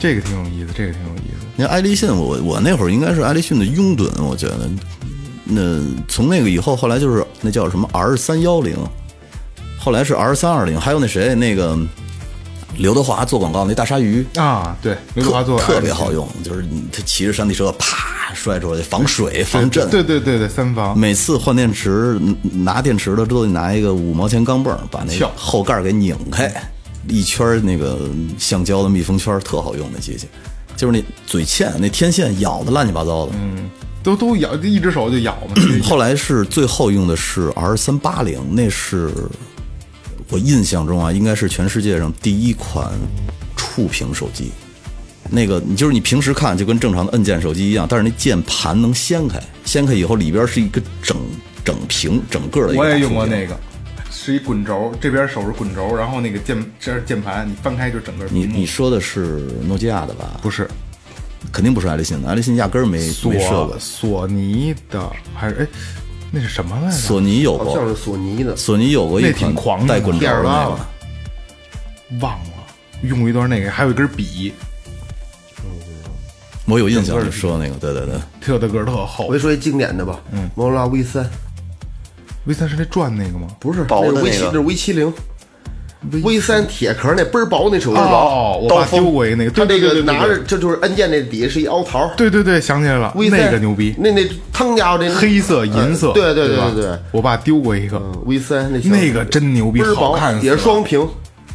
这个挺有意思，这个挺有意思。你看爱立信，我我那会儿应该是爱立信的拥趸，我觉得。那从那个以后，后来就是那叫什么 R 三幺零，后来是 R 三二零，还有那谁那个刘德华做广告那大鲨鱼，啊，对，刘德华做特特别好用，就是他骑着山地车啪摔出来，防水防震。对对对对，三防每次换电池，嗯拿电池的都得拿一个五毛钱钢镚儿把那后盖儿给拧开，一圈儿那个橡胶的密封圈儿特好用那机器，就是那嘴欠那天线咬的乱七八糟的。嗯都都咬，一只手就咬嘛。后来是最后用的是 R 三八零，那是我印象中啊，应该是全世界上第一款触屏手机。那个你就是你平时看就跟正常的按键手机一样，但是那键盘能掀开，掀开以后里边是一个整整屏整个的一个。我也用过那。个，是一滚轴，这边手是滚轴，然后那个键这是键盘，你翻开就整个你你说的是诺基亚的吧？不是肯定不是爱立信的，爱立信压根儿没索没设过。索尼的还是哎，那是什么来着？索尼有过，像是索尼的，索尼有过一那挺狂带滚轴的那个，忘了，用过一段那个，还有一根笔，我有印象，你说那个，对对对，特的个儿特厚。我。就说一经典的吧，嗯，摩托罗拉 V 三。V 三是那转那个吗？不是，薄的那是 V 七，那个那是 V 七零，V 三铁壳那倍儿薄那手机，哦，我爸丢过一个那个，他这对对对对个拿着对这就是按键那底下是一凹槽对对对，想起来了，，V 三那个牛逼，那那汤家伙这黑色、银色，呃对对对对对，我爸丢过一个，嗯，V 三那那个真牛逼倍儿薄好看也是双屏，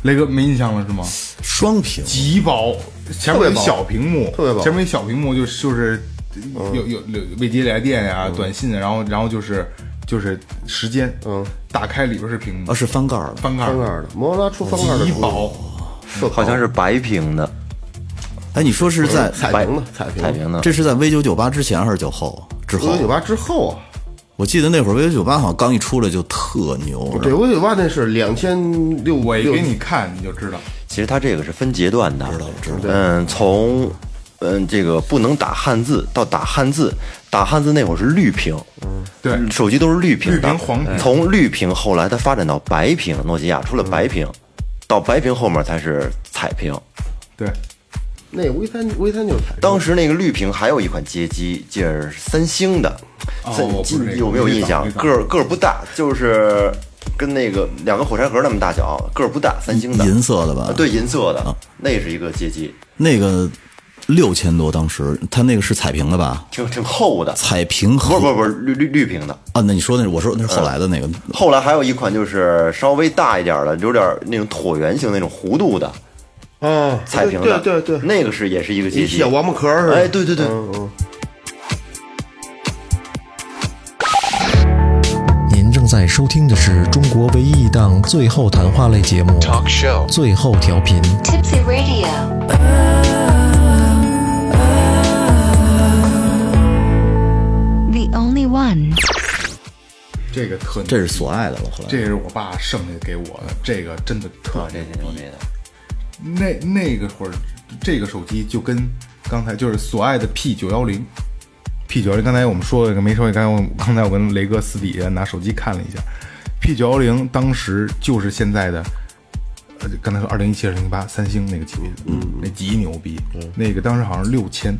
雷哥没印象了是吗？双屏，极薄，前面小屏幕，特别薄前面小屏幕就是就是有有有未接来电呀、短信啊，然后然后就是就是时间，嗯，打开里边是屏幕。啊，是翻盖儿的，翻盖儿，翻盖的，摩托罗拉出翻盖儿的出极薄，好像是白屏的，哎，你说是在彩屏的彩屏彩屏的。这是在 V 九九八之前还是九后？之后？V 九？九八之后啊，我记得那会儿 V 九九八好像刚一出来就特牛，对，，V 九九八那是两千六，六我给你看你就知道，其实它这个是分阶段的，知道知道。嗯，从嗯这个不能打汉字到打汉字，打汉字那会儿是绿屏，对，手机都是绿屏的，绿屏黄屏从绿屏后来它发展到白屏，诺基亚出了白屏，到白屏后面才是彩屏。对，那 V 三 V 三就是彩屏，当时那个绿屏还有一款街机，就是三星的，三哦我不是这个有没有印象？没个儿个儿不大，就是跟那个两个火柴盒那么大小，个儿不大，三星的，银色的吧？啊，对，银色的，那是一个街机，那个六千多，当时它那个是彩屏的吧？挺挺厚的，彩屏不和是不是不是绿绿绿屏的。啊，那你说那是我说那是后来的那个，后来还有一款就是稍微大一点的，有点那种椭圆形那种弧度的啊，彩屏的，对对对，那个是也是一个街机器小。王八壳儿似的，哎，对对对，嗯嗯。您正在收听的是中国唯一一档最后谈话类节目《Talk Show 最后调频》。Tipsy Radio. Only one. 这个特这是所爱的了。后来这是我爸剩下给我的，这个真的特啊，这牛逼的。那那个会儿，这个手机就跟刚才就是所爱的 P 九幺零，P 九幺零，刚才我们说了一个没说，刚才我刚才我跟雷哥私底下拿手机看了一下，P 九幺零当时就是现在的，呃，刚才说二零一七、二零一八三星那个级别那极牛逼，那个当时好像六千，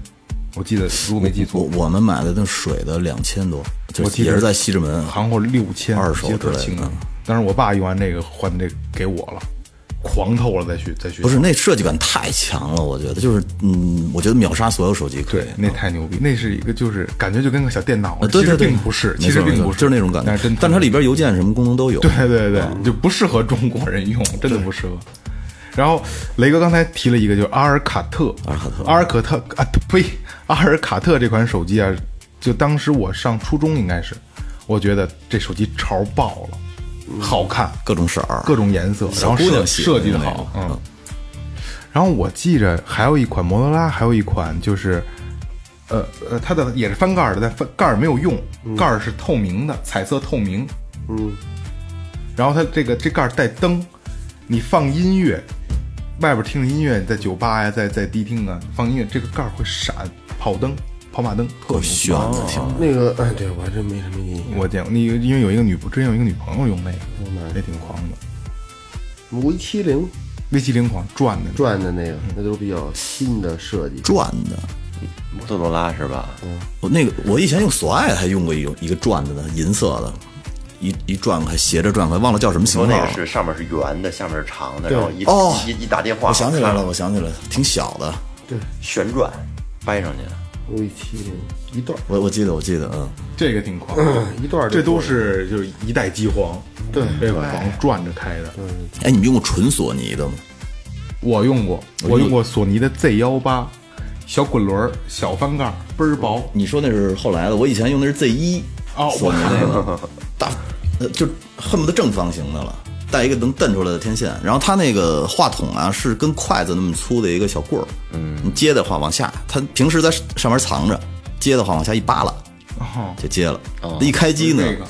我记得如果没记错，我们买的那水的两千多，就我记得是也是在西直门。行货六千，二手的清楚嗯。当时我爸用完这个换这个给我了，狂透了再去再去不是那设计感太强了，我觉得就是嗯，我觉得秒杀所有手机可以对，。那太牛逼，那是一个就是感觉就跟个小电脑啊，，对其实对对，并不是，其实并不是，就是那种感觉但是，但它里边邮件什么功能都有。对对对，就不适合中国人用，真的不适合。然后雷哥刚才提了一个，就是阿尔卡特，阿尔卡特阿尔卡特啊，呸，阿尔卡特这款手机啊，就当时我上初中应该是，我觉得这手机潮爆了，好看，各种色儿，各种颜色，然后设喜欢设计的好，嗯。然后我记着还有一款摩托罗拉，还有一款就是，呃呃，它的也是翻盖儿的，但翻盖儿没有用，盖儿是透明的，彩色透明。嗯。然后它这个这盖儿带灯，你放音乐，外边听着音乐，在酒吧呀，在在迪厅啊放音乐，这个盖儿会闪，跑灯、跑马灯，特炫的挺。那个，哎，对我还真没什么印象。我见过，那个因为有一个女，之前有一个女朋友用那个，也挺狂的。V 七零 V 七零狂转的，转的那个，那都是比较新的设计。转的。摩托罗拉是吧？我那个我以前用索爱还用过一个一个转的呢，银色的，一一转开斜着转开，忘了叫什么型号了说那个。是上面是圆的，下面是长的，然后一哦一一打电话，我想起来了，我想起来了，挺小的。对旋转掰上去的。V 七零一段儿，我我记得我记得，嗯，这个挺狂的。一段儿这都是就是一代机皇，对这个狂转着开的。哎，你们用过纯索尼的吗？我用过，我用过索尼的 Z 幺八，小滚轮，小翻盖，倍儿薄。你说那是后来的，我以前用的是 Z 一哦索尼那个大，呃，就恨不得正方形的了，带一个能蹬出来的天线。然后它那个话筒啊是跟筷子那么粗的一个小棍儿，嗯，你接的话往下，它平时在上面藏着，接的话往下一扒拉哦，就接了。哦一开机呢，这个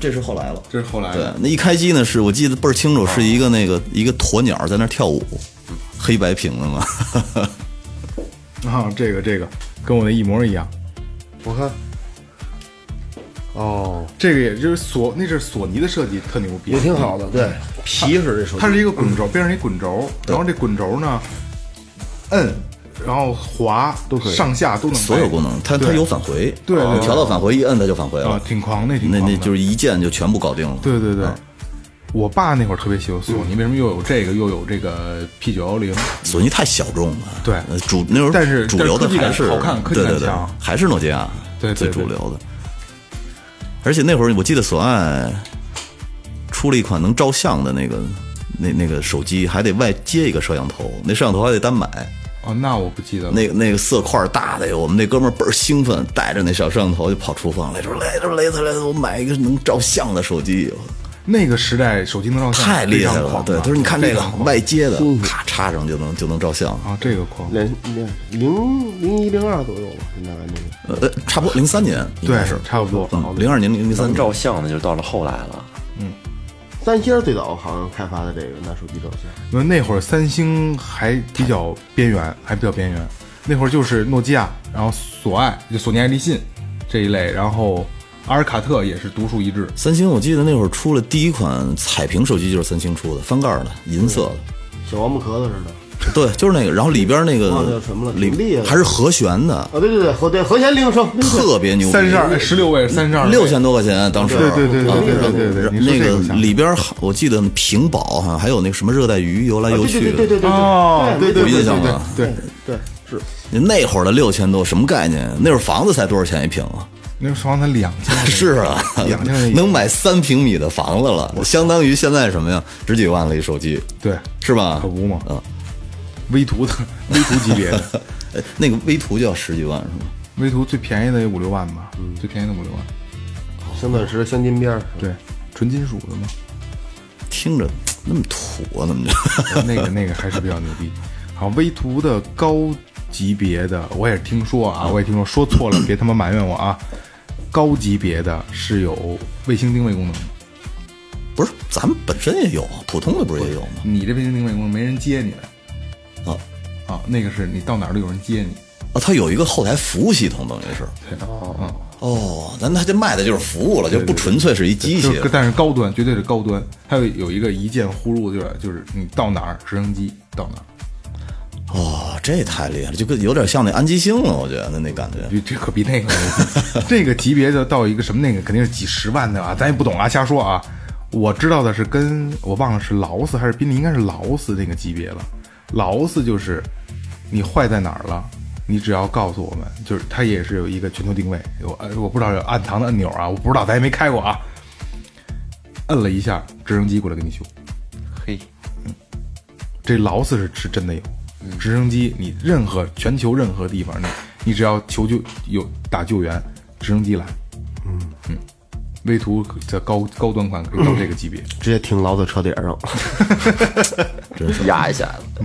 这是后来了。这是后来的，，对那一开机呢，是我记得倍儿清楚，是一个那个一个鸵鸟在那跳舞，黑白屏的嘛。啊，这个这个跟我那一模一样。我看，哦，这个也就是索，那是索尼的设计，特牛逼，也挺好的，对，皮实这手机，它是一个滚轴，边上一滚轴，然后这滚轴呢，摁，然后滑都可以，上下都能，所有功能，它它有返回，对对对。调到返回一摁它就返回啊了，，挺狂，那挺狂那那就是一键就全部搞定了。对对对。啊。我爸那会儿特别喜欢索尼，为什么又有这个又有这个 P 九幺零？索尼太小众了，对。呃主那时候但是主流的还是好看科技对对对。感强，还是诺基亚对。最主流的。而且那会儿我记得索爱出了一款能照相的那个那那个手机，还得外接一个摄像头，那摄像头还得单买。哦，那我不记得了。那个那个色块大的，我们那哥们儿倍儿兴奋，带着那小摄像头就跑厨房来说：“来这来这来这，我买一个能照相的手机。”那个时代手机能照相太厉害了对，就是你看这个外接的，咔插上就能就能照相，啊，这个狂，零零零零一零二左右吧，应该那个。呃，差不多零三年应对该是，差不多。嗯，零二年零零三照相的就到了后来了。嗯。三星最早好像开发的这个拿手机照相，因为那会儿三星还比较边缘，还比较边缘。那会儿就是诺基亚，然后索爱，就索尼爱立信这一类，然后阿尔卡特也是独树一帜。三星，我记得那会儿出了第一款彩屏手机就是三星出的，翻盖儿的，银色的，小王八壳子似的。对，就是那个，然后里边那个叫什么了还是和弦的，啊，对对对，和对和弦铃声，特别牛逼，三十二，十六位，三十二，六千多块钱，当时对对对对啊对对那个这个里边我记得屏保好像还有那个什么热带鱼游来游去的，对对对对对哦，对对有对对对印象吗对，对是那会儿的六千多什么概念？那会儿房子才多少钱一平啊？那时候房才两千，是啊，两千能买三平米的房子了，相当于现在什么呀？十几万了一手机，对，是吧？可不嘛。嗯，微图的微图级别的，哎那个微图就要十几万是吗？微图最便宜的也五六万吧，最便宜的五六万，镶钻石、镶金边儿，对，纯金属的嘛。听着那么土啊，怎么着？那个那个还是比较牛逼。好，微图的高级别的，我也听说啊，我也听说，说错了别他妈埋怨我啊。高级别的是有卫星定位功能的，不是，咱们本身也有，普通的不是也有吗？你这卫星定位功能没人接你来啊啊，那个是你到哪儿都有人接你。啊，它有一个后台服务系统，等于是。哦，哦，咱它这卖的就是服务了，就不纯粹是一机器。但是高端绝对是高端，它有有一个一键呼入，就是就是你到哪儿直升机到哪儿。哦，这太厉害了，就跟有点像那安吉星了，我觉得那那感觉。这这可比那个 这个级别的到一个什么那个肯定是几十万的啊，咱也不懂啊，瞎说啊。我知道的是跟我忘了是劳斯还是宾利，应该是劳斯那个级别了。劳斯就是你坏在哪儿了，你只要告诉我们，就是它也是有一个全球定位，有呃我不知道有暗藏的按钮啊，我不知道咱也没开过啊。摁了一下，直升机过来给你修。嘿，这劳斯是是真的有，直升机你任何全球任何地方，你你只要求救有打救援，直升机来，嗯嗯，威图的高高端款可以到这个级别，直接停劳子车顶上。压一下子。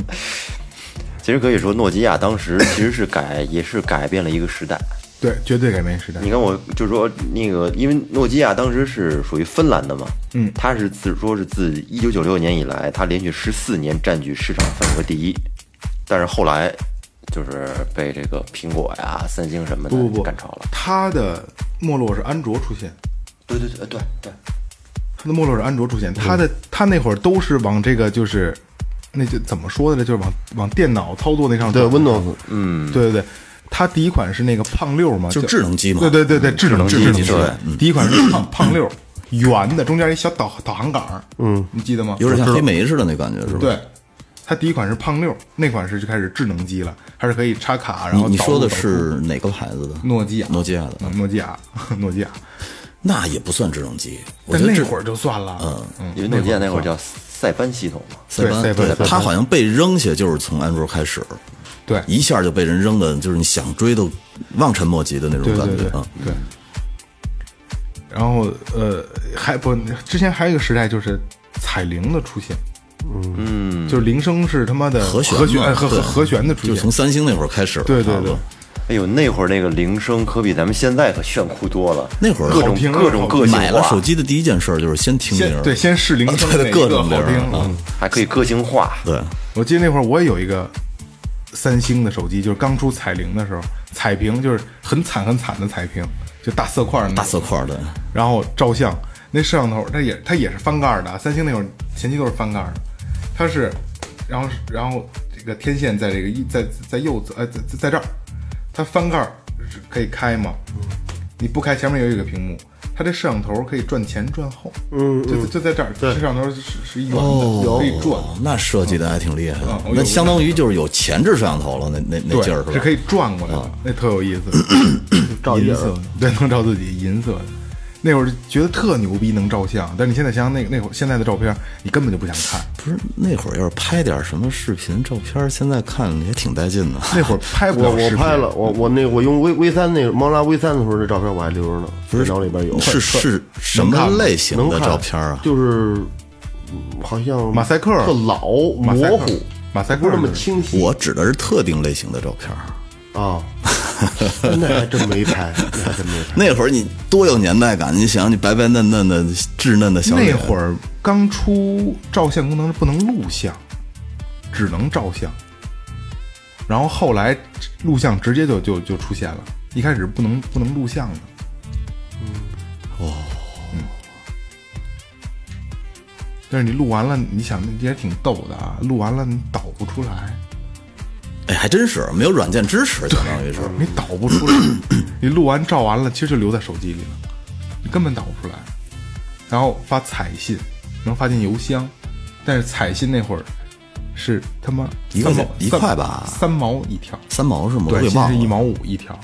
其实可以说，诺基亚当时 其实是改，也是改变了一个时代。对，绝对改变时代你。看，我就说那个，因为诺基亚当时是属于芬兰的嘛，嗯它是自说是自一九九六年以来，它连续十四年占据市场份额第一，但是后来就是被这个苹果呀、三星什么的不不不赶超了。它的没落是安卓出现，对对对对对，它的没落是安卓出现，它的它那会儿都是往这个就是，那就怎么说的呢？就是往往电脑操作那上对转 Windows，嗯，对对对，它第一款是那个胖六嘛，就叫智能机嘛对对对对，智能智能机机对第一款是胖胖六，圆的，中间一小导导航杆，嗯，你记得吗？有点像黑莓似的那感觉，是吧？对，它第一款是胖六，那款是就开始智能机了，它是可以插卡，然后导你说的是哪个牌子的？诺基亚，诺基亚的，嗯诺基亚，诺基亚，那也不算智能机。我觉得这但那会儿就算了，嗯因为诺基亚那会儿叫塞班系统嘛。塞班对塞班它好像被扔下就是从安卓开始，对一下就被人扔的，就是你想追都望尘莫及的那种感觉啊。对。然后呃，还不之前还有一个时代就是彩铃的出现，嗯，就是铃声是他妈的和弦和和和和弦的出现，就从三星那会儿开始了。对对对哎呦，那会儿那个铃声可比咱们现在可炫酷多了。那会儿各种各种个性化，买了手机的第一件事儿就是先听铃儿，对先试铃声对哪一个好各种铃儿听啊嗯还可以个性化。对，我记得那会儿我也有一个三星的手机，就是刚出彩铃的时候，彩屏就是很惨很惨的彩屏，就大色块儿大色块的，然后照相，那摄像头它也它也是翻盖儿的，三星那会儿前期都是翻盖儿的，它是，然后然后这个天线在这个一在在右侧呃在在在这儿，它翻盖儿是可以开吗？你不开，前面有一个屏幕，它这摄像头可以转前转后，嗯，就就在这儿，摄像头是是一圆的，可以转，哦，那设计的还挺厉害那相当于就是有前置摄像头了，那那那，劲儿是吧？是可以转过来的，那特有意思，照影银色，对，能照自己，银色的。那会儿觉得特牛逼，能照相，但是你现在想想那个那会儿现在的照片，你根本就不想看。不是那会儿要是拍点什么视频照片，现在看也挺带劲的。那会儿拍不了我我拍了，我我那我用 V V 三那个猫拉 V 三的时候，这照片我还留着呢，不是脑里边有，是是什么类型的照片啊？就是嗯好像马赛克特老模糊，马赛克不是那么清晰。我指的是特定类型的照片。啊，那还真没拍，那还真没拍。那会儿你多有年代感，你想你白白嫩嫩的、稚嫩的小脸，那会儿刚出照相功能是不能录像，只能照相。然后后来录像直接就就就出现了，一开始不能不能录像的。嗯，哦，嗯。但是你录完了，你想也挺逗的啊，录完了你导不出来。哎，还真是没有软件支持，相当于是。你导不出来，你录完照完了，其实就留在手机里了，你根本导不出来。然后发彩信，能发进邮箱，但是彩信那会儿是他妈一块一块吧三毛一条，三毛是吗？我短。信是一毛五一条，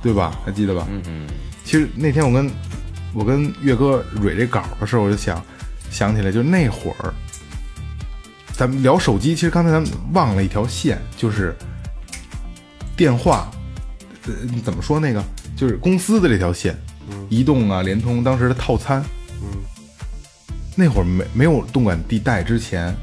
对吧？还记得吧？嗯嗯。其实那天我跟我跟岳哥蕊这稿的时候，我就想想起来，就那会儿咱们聊手机，其实刚才咱们忘了一条线，就是电话，呃，怎么说那个，就是公司的这条线，移动啊、联通当时的套餐，那会儿没没有动感地带之前，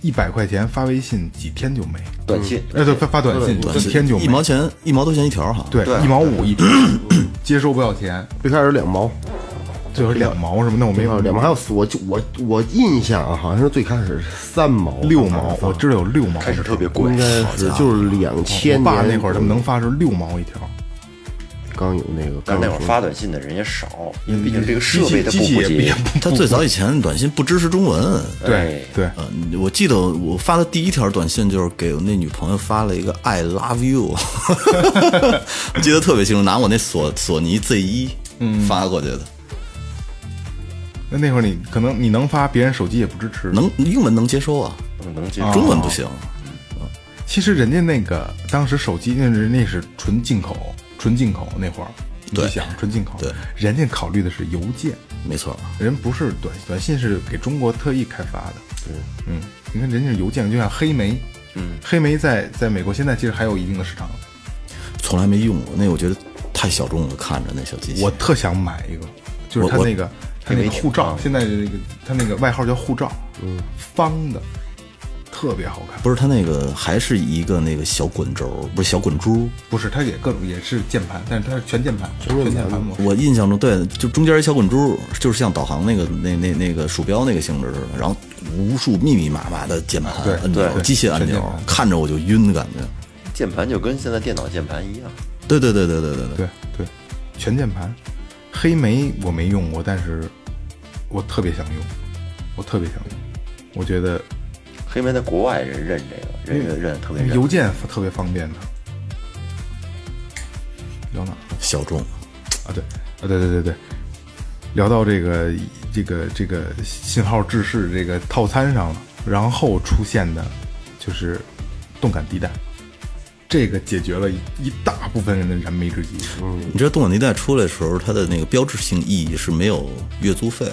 一百块钱发微信几天就没，短信，哎，对，发发短信短信几天就没。一毛钱，一毛多钱一条哈。对，对。一毛五一条，接收不要钱，最开始两毛，最后两毛什么？那我没有两毛，还有四我就我我印象啊，好像是最开始三毛，六毛，我知道有六毛，开始特别贵应，该是就是两千我爸年那会儿他们能发是六毛一条，刚有那个，但那会儿发短信的人也少，因为毕竟这个设备它机不普及他最早以前短信不支持中文。对哎对，嗯，我记得我发的第一条短信就是给我那女朋友发了一个 “I love you”，我 记得特别清楚，拿我那索索尼 Z 一发过去的，那那会儿你可能你能发，别人手机也不支持。能英文能接收啊，能能接中文不行。嗯其实人家那个当时手机那是那是纯进口，纯进口那会儿，对你想纯进口，对，人家考虑的是邮件，没错，人不是短短信是给中国特意开发的。对，嗯，你看人家是邮件，就像黑莓，嗯，黑莓在在美国现在其实还有一定的市场。从来没用过，那我觉得太小众了，看着那小机器。我特想买一个，就是它我我那个它那个护照，现在的那个他那个外号叫护照，嗯，方的，特别好看。不是他那个还是一个那个小滚轴，不是小滚珠。不是，它也各种也是键盘，但是它是全键盘，全键盘模式。我印象中，对，就中间一小滚珠，就是像导航那个那那那个鼠标那个性质似的，然后无数密密麻麻的键盘对按钮、机械按钮看着我就晕的感觉。键盘就跟现在电脑键盘一样，对对对对对对对，对对，全键盘。黑莓我没用过，但是我特别想用，我特别想用。我觉得黑莓在国外人认这个，认认认特别认。邮件特别方便的。聊哪儿？小众。啊，对，啊，对对对对，聊到这个这个这个信号制式这个套餐上了，然后出现的就是动感地带，这个解决了一一大部分人的燃眉之急。嗯，你知道动感地带出来的时候，它的那个标志性意义是没有月租费。的。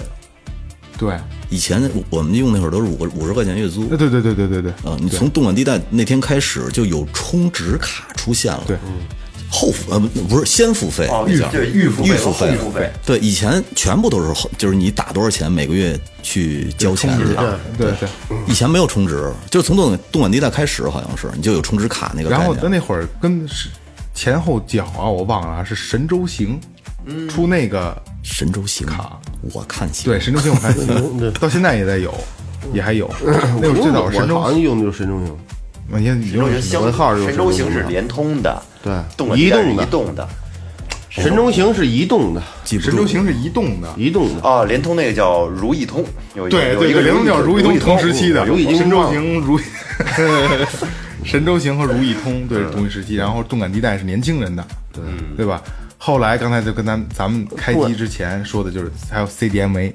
对，以前我们用那会儿都是五个五十块钱月租。对对对对对对对，啊，你从动感地带那天开始就有充值卡出现了。对，后付呃不不是先付费，预付预付费费。和后付费，对，以前全部都是后，就是你打多少钱，每个月去交钱充值的。对对。以前没有充值，就是从动感动感地带开始，好像是你就有充值卡那个概然后那会儿跟是前后脚啊，我忘了啊，是神州行出那个神州行卡，我看行。对神州行我看行，到现在也在有，也还有。那会儿最早我神州好像用的就是神州行，你看你就是神州行我的号就是神州行是联通的，对动感地带是移动的。移动的。神州行是移动的，神州行是移动的，移动的。啊，联通那个叫如意通，有一对有一个联通叫如意通同时期的，如意通神州行如意，神州行和如意通对同一时期，然后动感地带是年轻人的，对。对吧？后来刚才就跟咱咱们开机之前说的就是还有 CDMA，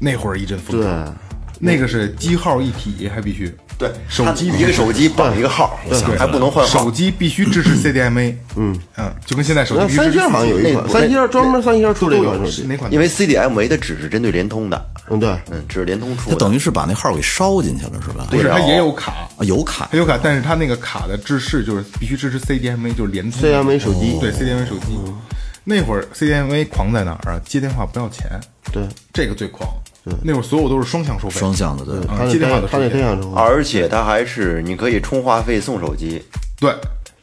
那会儿一阵风对。潮，那个是机号一体还必须对，手机一个手机绑一个号，还不能换号手。机必须支持 CDMA，嗯嗯，就跟现在手机三星好像有一款，三星专门三星出这款手机，哪款？因为 CDMA 它只是针对联通的，嗯对，嗯，只是联通出他的。等于是把那号给烧进去了，是吧？不是，它也有卡，啊，有卡它有卡，但是它那个卡的制式就是必须支持 CDMA，就是联通 CDMA 手机对 CDMA 手机。那会儿 CDMA 狂在哪儿啊？接电话不要钱，对，这个最狂。那会儿所有都是双向收费，双向的，对。啊他那接电话的他那时间天上之后，而且它还是你可以充话费送手机，对，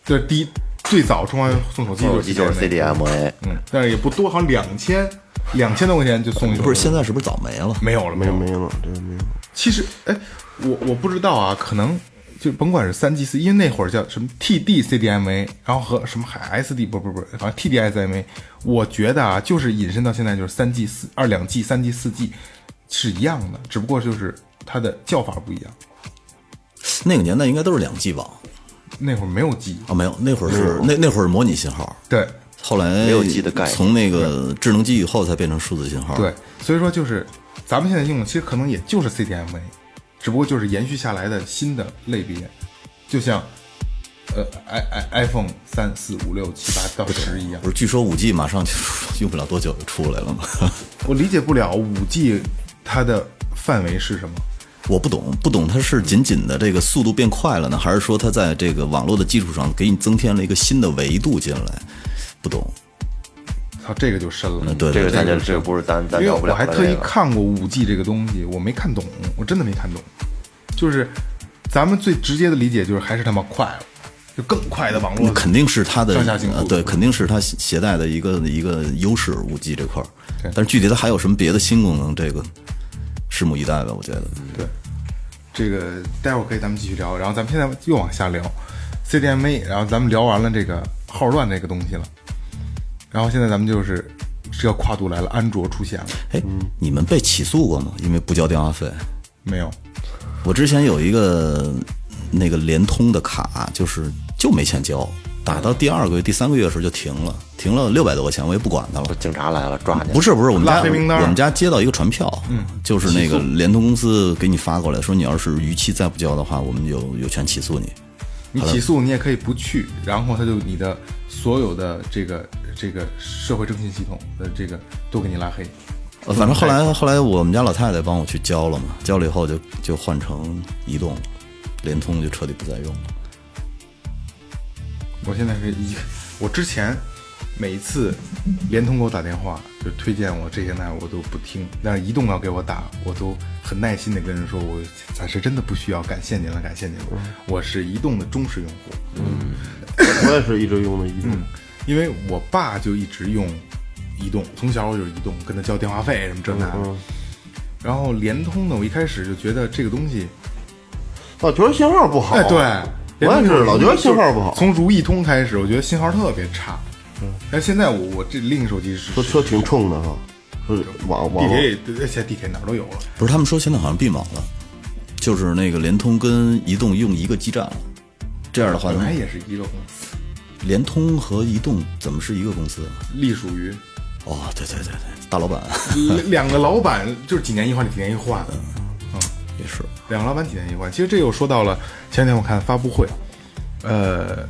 这第一最早充完送手机送手机就是 CDMA。嗯，但是也不多，好像两千两千多块钱就送一个。不是，现在是不是早没了？没有了，没有了。没有了，这个没有。其实，哎，我我不知道啊，可能就甭管是三 G 四，因为那会儿叫什么 TD CDMA，然后和什么海 SD 不不不，好像 TD SMA，我觉得啊，就是引申到现在就是三 G 四二两 G 三 G 四 G 是一样的，只不过就是它的叫法不一样。那个年代应该都是两 G 网那会儿没有 G，啊，没有，那会儿是那那会儿是模拟信号，对后来没有 G 的概念从那个智能机以后才变成数字信号。对，所以说就是咱们现在用的，其实可能也就是 CDMA，只不过就是延续下来的新的类别，就像呃 i i iPhone 三四五六七八到十一样。不是，据说五 G 马上就 用不了多久就出来了吗？我理解不了五 G 它的范围是什么。我不懂，不懂它是仅仅的这个速度变快了呢，还是说它在这个网络的基础上给你增添了一个新的维度进来？不懂。操，这个就深了。嗯，对对对这个咱就这个不是咱咱因为聊不了的我还特意看过五 G 这个东西，我没看懂，我真的没看懂。就是咱们最直接的理解就是还是他妈快了，就更快的网络那。肯定是它的上下行对，肯定是它携带的一个一个优势，五 G 这块儿对。但是具体它还有什么别的新功能，这个拭目以待吧，我觉得。对，这个待会儿可以咱们继续聊，然后咱们现在又往下聊 CDMA，然后咱们聊完了这个号乱这个东西了，然后现在咱们就是这个跨度来了，安卓出现了哎，你们被起诉过吗？因为不交电话费。没有？我之前有一个那个联通的卡，就是就没钱交，打到第二个月、第三个月的时候就停了，停了六百多块钱，我也不管他了。警察来了抓你。不是不是，我们家拉黑名单我们家接到一个传票，嗯，就是那个联通公司给你发过来，说你要是逾期再不交的话，我们有有权起诉你。你起诉你也可以不去，然后他就你的所有的这个这个社会征信系统的这个都给你拉黑。呃反正后来后来我们家老太太帮我去交了嘛，交了以后就就换成移动了，联通就彻底不再用了。我现在是一，我之前每一次联通给我打电话，就推荐我这些那我都不听，但是移动要给我打，我都很耐心的跟人说，我暂时真的不需要，感谢您了，感谢您了，我是移动的忠实用户，嗯我也是一直用的移动，因为我爸就一直用移动，从小我就是移动，跟他交电话费什么这那的。然后联通呢，我一开始就觉得这个东西，啊觉得信号不好。哎，对，我也是老觉得信号不好从如意通开始，我觉得信号特别差。嗯，但现在我我这另一手机是说说挺冲的哈，说网网地铁也，现在地铁哪儿都有了。不是，他们说现在好像并网了，就是那个联通跟移动用一个基站了。这样的话本，来也是一个公司，联通和移动怎么是一个公司啊？隶属于哦，对对对对，大老板两个老板，就是几年一换，几年一换的。两个老板体验一块。其实这又说到了前两天我看发布会，呃，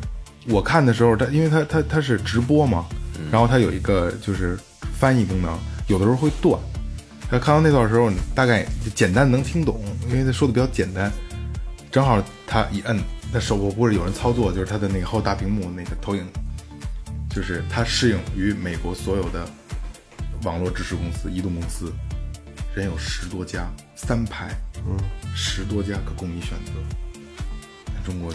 我看的时候，它因为它它它是直播嘛，然后它有一个就是翻译功能，有的时候会断。他看到那段时候，你大概就简单能听懂，因为他说的比较简单。正好他一摁，那手我不是有人操作，就是他的那个后大屏幕那个投影，就是它适应于美国所有的网络支持公司、移动公司，人有十多家，三排，嗯，十多家可供你选择。中国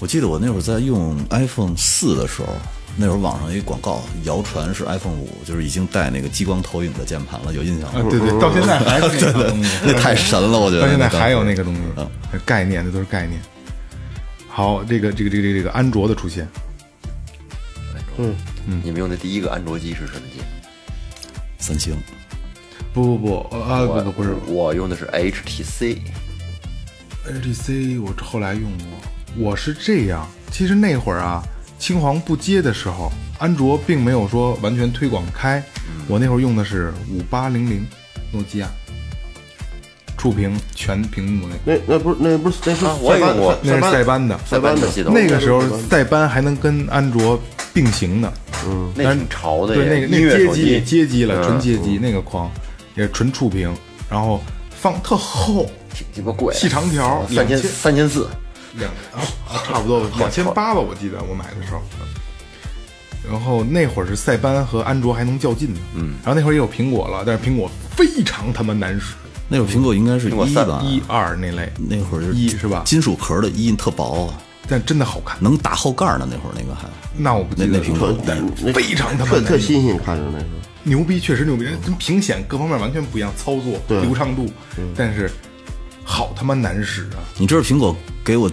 我记得我那会儿在用 iPhone 四的时候，那会儿网上有一广告，谣传是 iPhone 五，就是已经带那个激光投影的键盘了，有印象吗？啊，对对，到现在还是那个 东西，那太神了，我觉得。到现在还有那个东西嗯，概念，那都是概念。好，这个这个这个这个这个安卓的出现，嗯嗯你们用的第一个安卓机是什么机？三星，不不不，呃啊不不不是。我用的是 HTC，HTC，我后来用过。我是这样，其实那会儿啊，青黄不接的时候，安卓并没有说完全推广开。我那会儿用的是五八零零诺基亚，触屏全屏幕那，那那不是那不是那是啊我也塞班用过。那是塞班的。塞班的系统那个时候塞班还能跟安卓并行呢。那挺潮的对，那耶，个那音乐街机手机了，嗯。纯街机那个框，也是纯触屏，然后放特厚，挺鸡巴贵，细长条三千三千四，两啊啊差不多 两千八吧，我记得我买的时候。然后那会儿是塞班和安卓还能较劲呢，嗯，然后那会儿也有苹果了，但是苹果非常他妈难使，那会儿苹果应该是苹果三一吧？一二那类，那会儿一是吧？金属壳的一特薄啊，但真的好看。能打后盖儿呢。那会儿那个还。那我不记得那那苹果了但那非常他妈特特新鲜，看着那时候。牛逼，确实牛逼，跟屏显各方面完全不一样，操作流畅度，但是好他妈难使啊！你知道苹果给我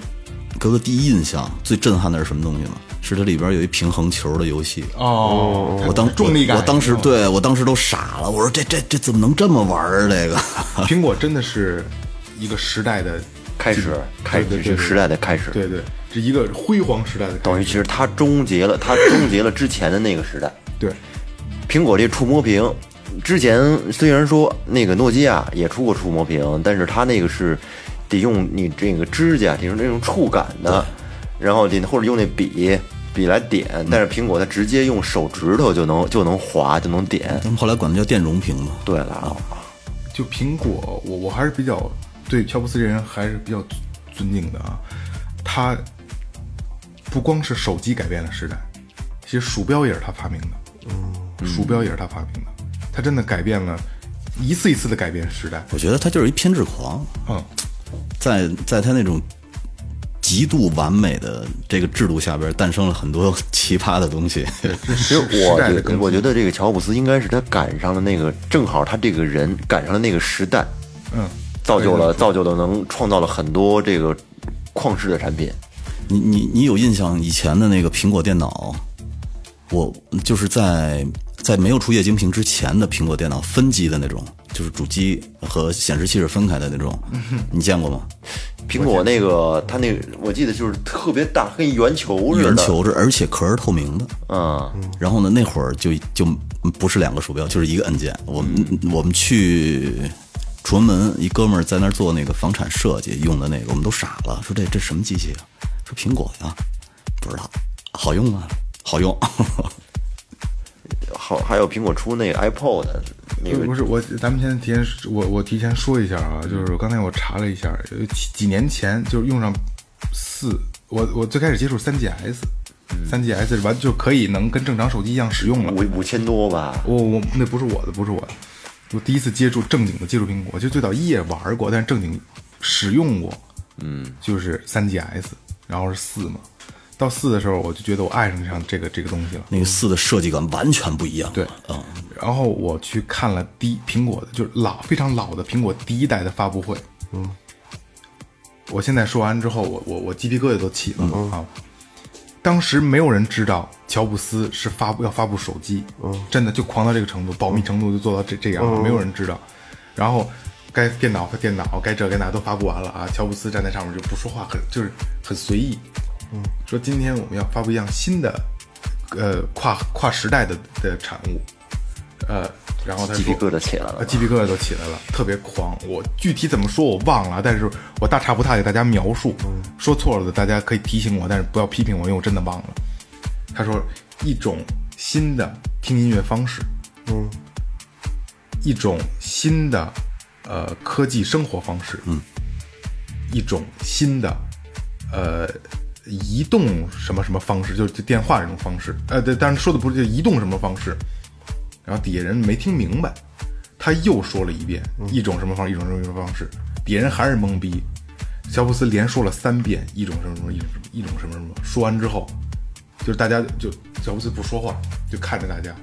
给我的第一印象最震撼的是什么东西吗？是它里边有一平衡球的游戏。哦，我当重力感，我，当时对我当时都傻了，我说这这这怎么能这么玩儿啊？这个 苹果真的是一个时代的开始开对对对始这个时代的开始，对对，是一个辉煌时代的，等于其实它终结了，它终结了之前的那个时代。对苹果这触摸屏，之前虽然说那个诺基亚也出过触摸屏，但是它那个是得用你这个指甲，得用那种触感的，然后得或者用那笔笔来点，但是苹果它直接用手指头就能就能划就能点。他们后来管它叫电容屏嘛。对了，就苹果，我我还是比较对乔布斯这人还是比较尊敬的啊。他不光是手机改变了时代，其实鼠标也是他发明的。嗯，鼠标也是他发明的，他真的改变了，一次一次的改变时代。我觉得他就是一偏执狂，嗯，在在他那种极度完美的这个制度下边，诞生了很多奇葩的东西。其其实我觉得，我觉得这个乔布斯应该是他赶上了那个，正好他这个人赶上了那个时代，嗯，造就了造就了能创造了很多这个旷世的产品。你你你有印象以前的那个苹果电脑？我就是在在没有出液晶屏之前的苹果电脑分机的那种，就是主机和显示器是分开的那种，你见过吗？苹果那个，它那个我记得就是特别大，跟圆球似的。圆球是，而且壳是透明的。嗯，然后呢，那会儿就就不是两个鼠标，就是一个按键。我们、我们去崇文门，一哥们儿在那儿做那个房产设计用的那个，我们都傻了，说这这什么机器啊？说苹果呀，不知道，好用啊，好用。好，还有苹果出那个 iPod 那个不是我，咱们先提前，我我提前说一下啊，就是刚才我查了一下，有几几年前就是用上四，我我最开始接触三 GS，三 GS 完就可以能跟正常手机一样使用了。五五千多吧？我我那不是我的，不是我的，我第一次接触正经的接触苹果，就最早一也玩过，但是正经使用过，嗯，就是三 GS，然后是四嘛。到四的时候，我就觉得我爱上上这个这个东西了。那个四的设计感完全不一样。对，嗯，然后我去看了第一苹果的，就是老非常老的苹果第一代的发布会。嗯，我现在说完之后，我我我鸡皮疙瘩都起了、啊！当时没有人知道乔布斯是发布要发布手机，嗯，真的就狂到这个程度，保密程度就做到这这样，没有人知道。然后该电脑和电脑，该这该那都发布完了啊！乔布斯站在上面就不说话，很就是很随意。嗯，说今天我们要发布一样新的，呃，跨跨时代的的产物，呃，然后他鸡皮疙瘩起来了啊，鸡皮疙瘩都起来了，特别狂。我具体怎么说我忘了，但是我大差不差给大家描述，说错了的大家可以提醒我，但是不要批评我，因为我真的忘了。他说一种新的听音乐方式，嗯，一种新的呃科技生活方式，嗯，一种新的呃移动什么什么方式，就是就电话这种方式，呃，对，但是说的不是就移动什么方式，然后底下人没听明白，他又说了一遍一种什么方式，一种什么什么方式，底下人还是懵逼。乔布斯连说了三遍一种什么什么，一种什么，一种什么什么，说完之后，就就是大家就乔布斯不说话，就看着大家，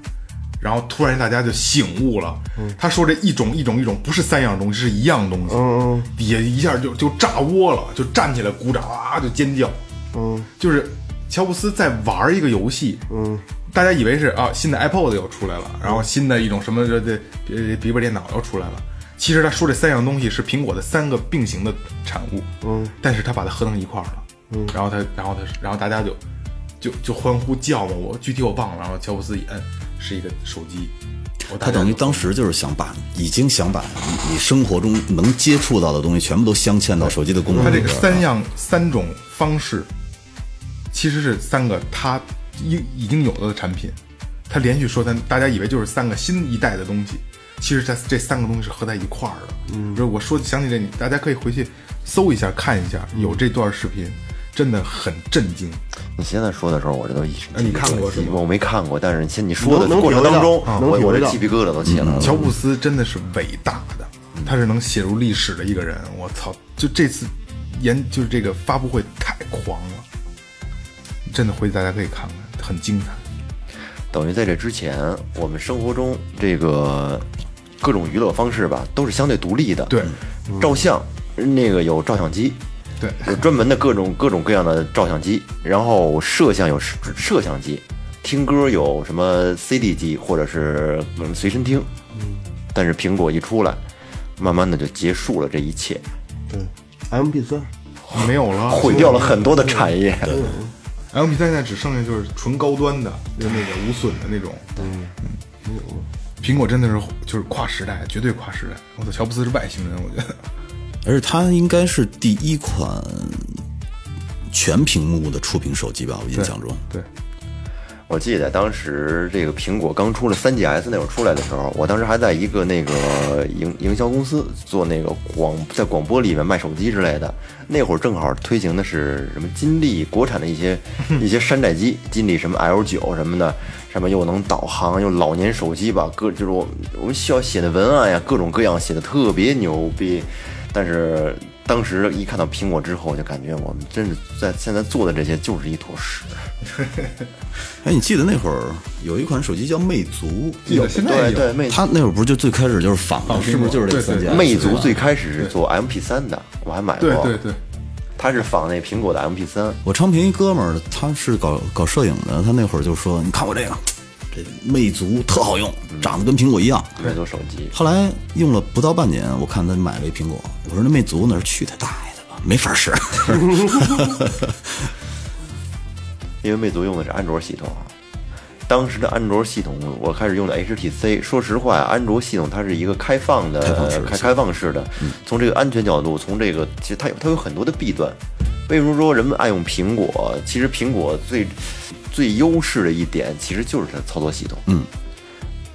然后突然大家就醒悟了。他说这一种一种一种不是三样东西，是一样东西。底下一下就就炸窝了，就站起来鼓掌啊，就尖叫。嗯，就是乔布斯在玩一个游戏。嗯，大家以为是啊，新的 iPod 又出来了，然后新的一种什么这这呃笔记本电脑又出来了。其实他说这三样东西是苹果的三个并行的产物。嗯，但是他把它合成一块儿了。嗯，然后他，然后他，然后大家就就就欢呼叫嘛，我具体我忘了。然后乔布斯一摁，是一个手机。他等于当时就是想把，已经想把你你生活中能接触到的东西全部都镶嵌到手机的功能它这个。三样三种方式，其实是三个它已已经有的产品。他连续说他，大家以为就是三个新一代的东西，其实它这三个东西是合在一块儿的。嗯，就是我说想起这，你大家可以回去搜一下看一下，有这段视频，真的很震惊。你现在说的时候，我这都一哎你看过是吗我没看过，但是现你说的过程当中，体会到能我我这鸡皮疙瘩都起来了。乔布斯真的是伟大的，他是能写入历史的一个人。我操，就这次研就是这个发布会太狂了，真的回去大家可以看看，很精彩。等于在这之前，我们生活中这个各种娱乐方式吧，都是相对独立的。对，照相那个有照相机，对，有专门的各种各种各样的照相机，然后摄像有摄摄像机，听歌有什么 CD 机或者是嗯随身听。但是苹果一出来，慢慢的就结束了这一切，对，MP 三，没有了，毁掉了很多的产业。M P 三现在只剩下就是纯高端的，就那个无损的那种。嗯苹果真的是就是跨时代，绝对跨时代。我操，乔布斯是外星人，我觉得。而且它应该是第一款全屏幕的触屏手机吧，我印象中。对，我记得当时这个苹果刚出了 3GS 那会儿出来的时候，我当时还在一个那个营营销公司做那个广在广播里面卖手机之类的。那会儿正好推行的是什么金立国产的一些 一些山寨机，金立什么 L 九什么的，上面又能导航，又老年手机吧，各就是我我们需要写的文案呀，各种各样写的特别牛逼。但是当时一看到苹果之后，就感觉我们真是在现在做的这些就是一坨屎。哎，你记得那会儿有一款手机叫魅族，记得现在有。对对，魅它那会儿不是就最开始就是仿的，仿是不是就是这对对三家？魅族最开始是做 MP 3的，我还买过。对对对，它是仿那苹果的 MP 3我昌平一哥们儿，他是搞搞摄影的，他那会儿就说：“你看我这个，这魅族特好用，长得跟苹果一样。魅族手机，后来用了不到半年，我看他买了一苹果，我说那魅族那是去他大爷的吧，没法使。因为魅族用的是安卓系统啊。当时的安卓系统，我开始用的 HTC。说实话，安卓系统它是一个开放的、开放式的开开放式的。从这个安全角度，从这个其实它有它有很多的弊端。为什么说人们爱用苹果？其实苹果最最优势的一点，其实就是它的操作系统。嗯，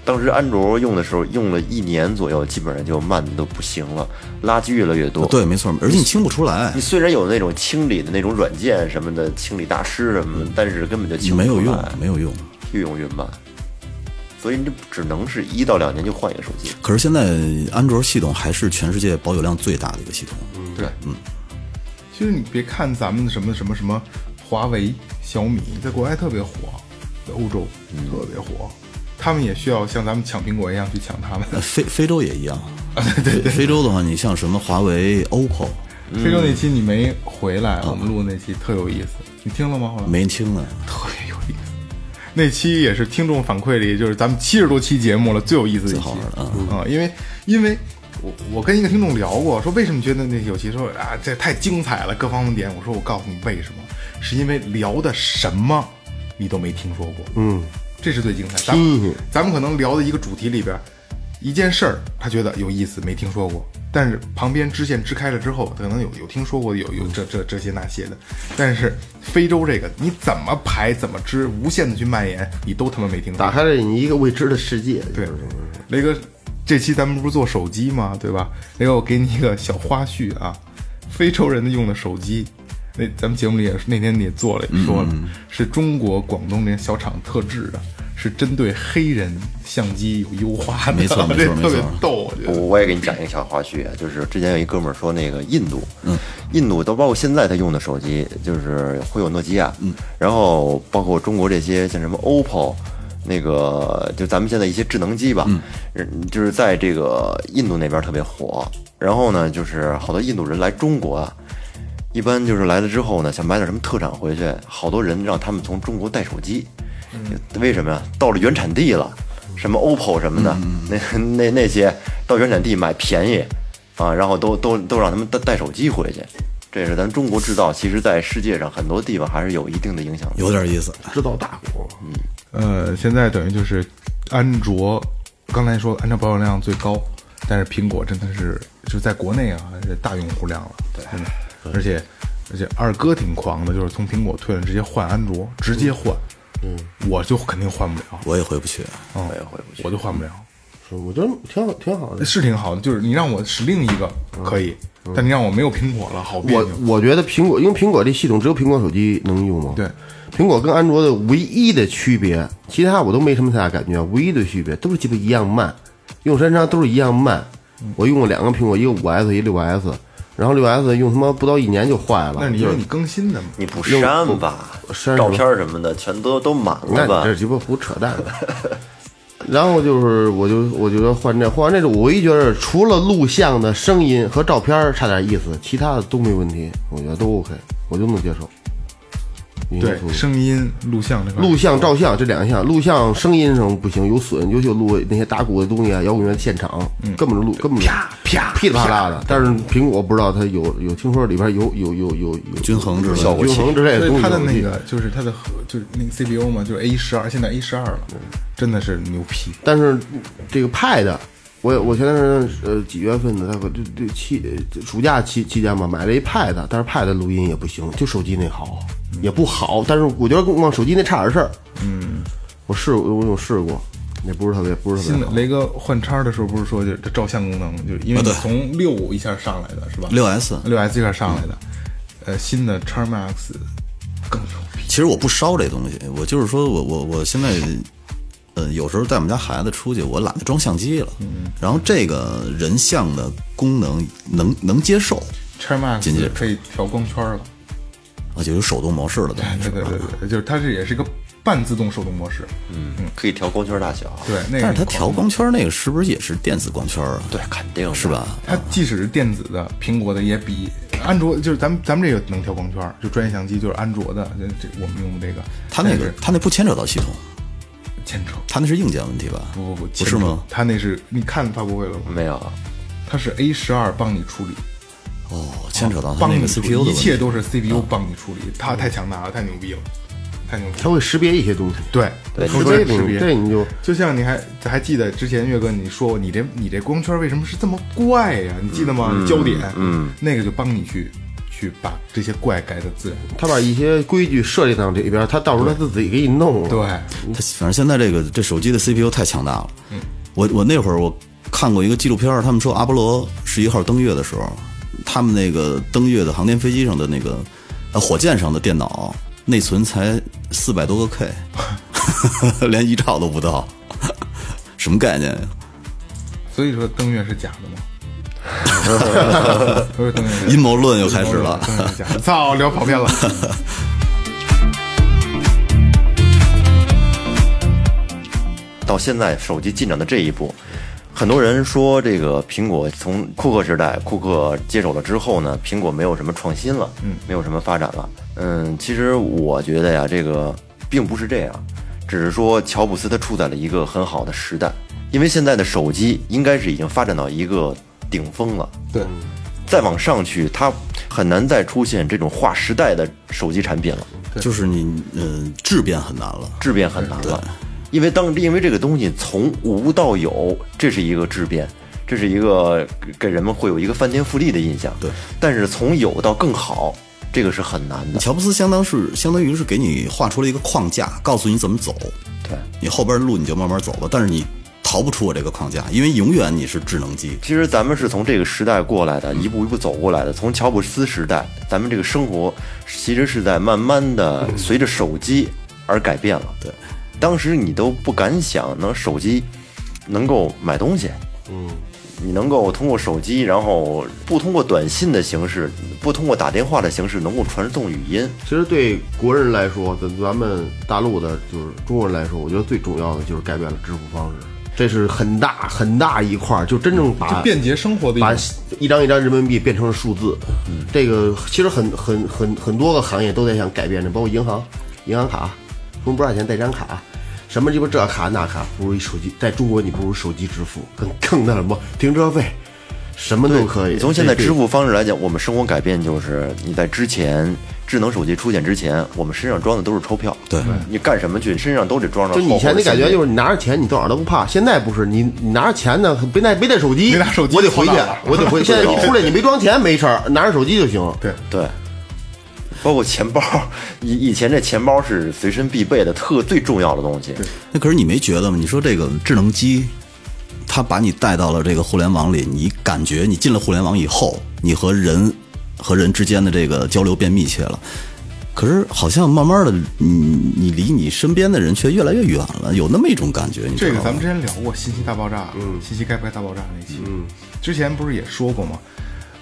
当时安卓用的时候，用了一年左右，基本上就慢的都不行了，垃圾越来越多。对，没错，而且你清不出来你，虽然有那种清理的那种软件什么的，清理大师什么的，但是根本就清不没有用，没有用。越用越慢，所以你就只能是一到两年就换一个手机。可是现在安卓系统还是全世界保有量最大的一个系统。嗯对，嗯。其实你别看咱们什么什么什么华为、小米，在国外特别火，在欧洲特别火，他们也需要像咱们抢苹果一样去抢他们。呃非非洲也一样，对对，非洲的话，你像什么华为、OPPO，非洲那期你没回来，我们录的那期特有意思，你听了吗？后来？没听呢。特别有意思。那期也是听众反馈里，就是咱们七十多期节目了，最有意思的一期。最好玩的啊、因为因为我我跟一个听众聊过，说为什么觉得那有期说啊这太精彩了，各方面点，我说我告诉你为什么，是因为聊的什么你都没听说过，嗯，这是最精彩。咱们咱们可能聊的一个主题里边，一件事儿他觉得有意思，没听说过。但是旁边支线支开了之后，可能有有听说过，有有这这这些那些的。但是非洲这个你怎么排怎么支，无限的去蔓延，你都他妈没听。打开了你一个未知的世界。对，雷哥，这期咱们不是做手机吗？对吧？雷哥，我给你一个小花絮啊，非洲人的用的手机，那咱们节目里也是那天你也做了，也说了，是中国广东这些小厂特制的，是针对黑人相机有优化的，没错没错这特别逗，我觉我我也给你讲一个小花絮啊，就是之前有一哥们儿说那个印度，嗯，印度都包括现在他用的手机，就是会有诺基亚，嗯，然后包括中国这些像什么 OPPO，那个就咱们现在一些智能机吧，嗯，就是在这个印度那边特别火。然后呢，就是好多印度人来中国啊，一般就是来了之后呢，想买点什么特产回去，好多人让他们从中国带手机，为什么呀？到了原产地了，什么 OPPO 什么的，那那那些到原产地买便宜啊，然后都都都让他们带带手机回去。这是咱中国制造，其实在世界上很多地方还是有一定的影响力。有点意思。制造大国，嗯呃，现在等于就是安卓，刚才说安卓保有量最高，但是苹果真的是就在国内啊是大用户量了，对，真的，而且而且二哥挺狂的，就是从苹果退了直接换安卓，直接换，嗯，我就肯定换不了，我也回不去。嗯，我也回不去，我就换不了，是我觉得挺好，挺好的。是挺好的，就是你让我使另一个可以，但你让我没有苹果了，好别我扭。我觉得苹果，因为苹果这系统只有苹果手机能用嘛。对，苹果跟安卓的唯一的区别，其他我都没什么太大感觉，唯一的区别都是基本一样慢，用时间长都是一样慢。我用过两个苹果，一个五 S，一个六 S，然后六 S 用他妈不到一年就坏了。就是那你因为你更新的嘛，你不删吧？删照片什么的全都都满了吧你这？鸡巴胡扯淡。然后就是，我就我就说换这，换完这种，我唯一觉得除了录像的声音和照片差点意思，其他的都没问题，我觉得都 OK，我就能接受。对，声音、录像这块，录像、照相这两项，录像声音上不行，有损，尤其录那些打鼓的东西啊，摇滚乐现场，根本就录，根本啪啪噼里啪啦的。但是苹果不知道它有有听说里边有有有有有均衡之类的。效果均衡之类的东西。它的那个就是它的核就是那个 CPU 嘛，就是 A 十二，现在 A 十二了，真的是牛批。但是这个 Pad，我我前段时间呃几月份的，大概这这期暑假期期间吧，买了一 Pad，但是 Pad 录音也不行，就手机那好，也不好。但是我觉得往手机那差点事儿。嗯，我试过，我有试过，也不是特别不是特别好。的雷哥换叉的时候不是说就这照相功能，就因为从六一下上来的是吧？六 S 六 S 一下上来的，呃，新的叉 Max 更牛逼。其实我不烧这东西，我就是说我我我现在，呃，有时候带我们家孩子出去，我懒得装相机了。然后这个人像的功能能能接受，叉 Max 可以调光圈了，啊，就有手动模式了，对对对对，就是它这也是一个半自动手动模式，嗯可以调光圈大小。对，那个但是它调光圈那个是不是也是电子光圈啊？对，肯定是吧？它即使是电子的，苹果的也比安卓就是咱们咱们这个能调光圈，就专业相机就是安卓的，这这我们用的这个，它那个它那不牵扯到系统，牵扯，它那是硬件问题吧？不不不，不是吗？它那是你看发布会了吗？没有，它是 A 十二帮你处理，哦，牵扯到它那个帮你 CPU 的问题。一切都是 CPU 帮你处理，它太强大了，太牛逼了，太牛逼了。它会识别一些东西。对对识别识别。对你就就像你还还记得之前岳哥你说你这你这光圈为什么是这么怪呀？你记得吗？焦点，嗯，那个就帮你去去把这些怪改的自然。他把一些规矩设计到这边，他到时候他自己给你弄了。对，他反正现在这个这手机的 CPU 太强大了。嗯我我那会儿我看过一个纪录片儿，他们说阿波罗十一号登月的时候，他们那个登月的航天飞机上的那个呃火箭上的电脑内存才四百多个 K，连一兆都不到，什么概念呀？所以说登月是假的吗？阴谋论又开始了。操，聊跑偏了。到现在手机进展的这一步，很多人说这个苹果从库克时代，库克接手了之后呢，苹果没有什么创新了，嗯，没有什么发展了。嗯，其实我觉得呀，这个并不是这样，只是说乔布斯他处在了一个很好的时代，因为现在的手机应该是已经发展到一个顶峰了，对，再往上去，它很难再出现这种划时代的手机产品了。就是你呃质变很难了。质变很难了，因为当因为这个东西从无到有，这是一个质变，这是一个给给人们会有一个翻天覆地的印象。对，但是从有到更好，这个是很难的。乔布斯相当是相当于是给你画出了一个框架，告诉你怎么走。对，你后边的路你就慢慢走吧，但是你逃不出我这个框架，因为永远你是智能机。其实咱们是从这个时代过来的，一步一步走过来的。从乔布斯时代，咱们这个生活其实是在慢慢的随着手机而改变了。对，当时你都不敢想，能手机能够买东西，嗯，你能够通过手机，然后不通过短信的形式，不通过打电话的形式，能够传送语音。其实对国人来说，咱咱们大陆的，就是中国人来说，我觉得最重要的就是改变了支付方式，这是很大很大一块儿，就真正把就便捷生活的一把。一张一张人民币变成了数字。嗯这个其实很很很很多个行业都在想改变这，包括银行、银行卡，充多少钱带张卡，什么鸡巴这卡那卡，不如一手机，在中国你不如手机支付，更 更那什么停车费，什么都可以。从现在支付方式来讲，我们生活改变就是你在之前智能手机出现之前，我们身上装的都是钞票。对你干什么去，身上都得装着。就以前的感觉就是是你拿着钱你到哪儿都不怕，现在不是你你拿着钱呢，没带没带手机，没拿手机我得回去我得回。现在一出来你没装钱没事儿，拿着手机就行。对，对，包括钱包，以以前这钱包是随身必备的，特最重要的东西。那可是你没觉得吗？你说这个智能机，它把你带到了这个互联网里，你感觉你进了互联网以后，你和人和人之间的这个交流变密切了。可是好像慢慢的，你你离你身边的人却越来越远了，有那么一种感觉。你知道吗这个咱们之前聊过信息大爆炸，嗯，信息该不该大爆炸那期，嗯，之前不是也说过吗？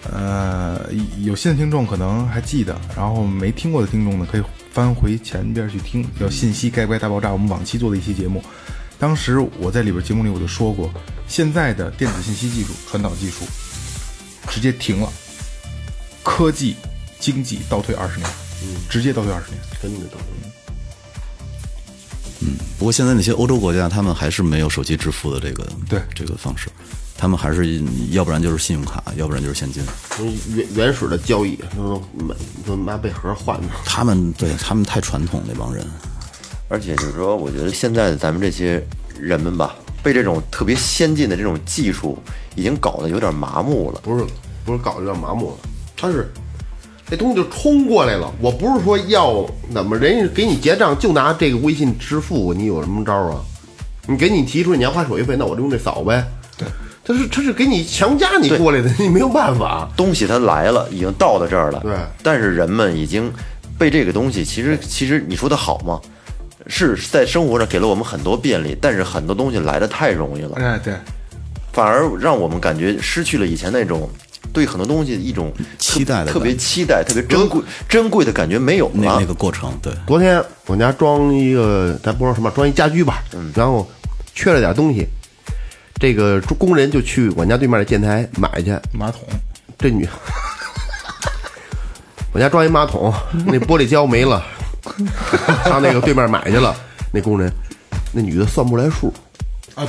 呃，有新的听众可能还记得，然后没听过的听众呢，可以翻回前边去听，叫《信息该不该大爆炸》，我们往期做的一期节目。当时我在里边节目里我就说过，现在的电子信息技术、传导技术直接停了，科技、经济倒退二十年，直接倒退二十年。真的倒退。嗯。不过现在那些欧洲国家，他们还是没有手机支付的这个对。这个方式，他们还是要不然就是信用卡，要不然就是现金。原原始的交易都买都拿贝盒换的。他们对他们太传统那帮人，而且就是说，我觉得现在的咱们这些人们吧，被这种特别先进的这种技术已经搞得有点麻木了。不是不是搞得有点麻木了，他是那东西就冲过来了。我不是说要怎么人家给你结账就拿这个微信支付，你有什么招啊？你给你提出你要花手续费，那我就用这扫呗。对，他是他是给你强加你过来的，你没有办法。东西它来了，已经到到这儿了。对但是人们已经被这个东西，其实其实你说的好吗？是在生活上给了我们很多便利，但是很多东西来的太容易了，哎，对，反而让我们感觉失去了以前那种对很多东西一种期待的特别期待、特别珍贵、珍贵的感觉没有那了。那个过程，对，昨天我家装一个，咱不知道什么，装一家居吧，嗯然后缺了点东西，这个工人就去我家对面的建材买去，马桶，这女，我家装一马桶，那玻璃胶没了，上那个对面买去了。那工人，那女的算不出来数，啊，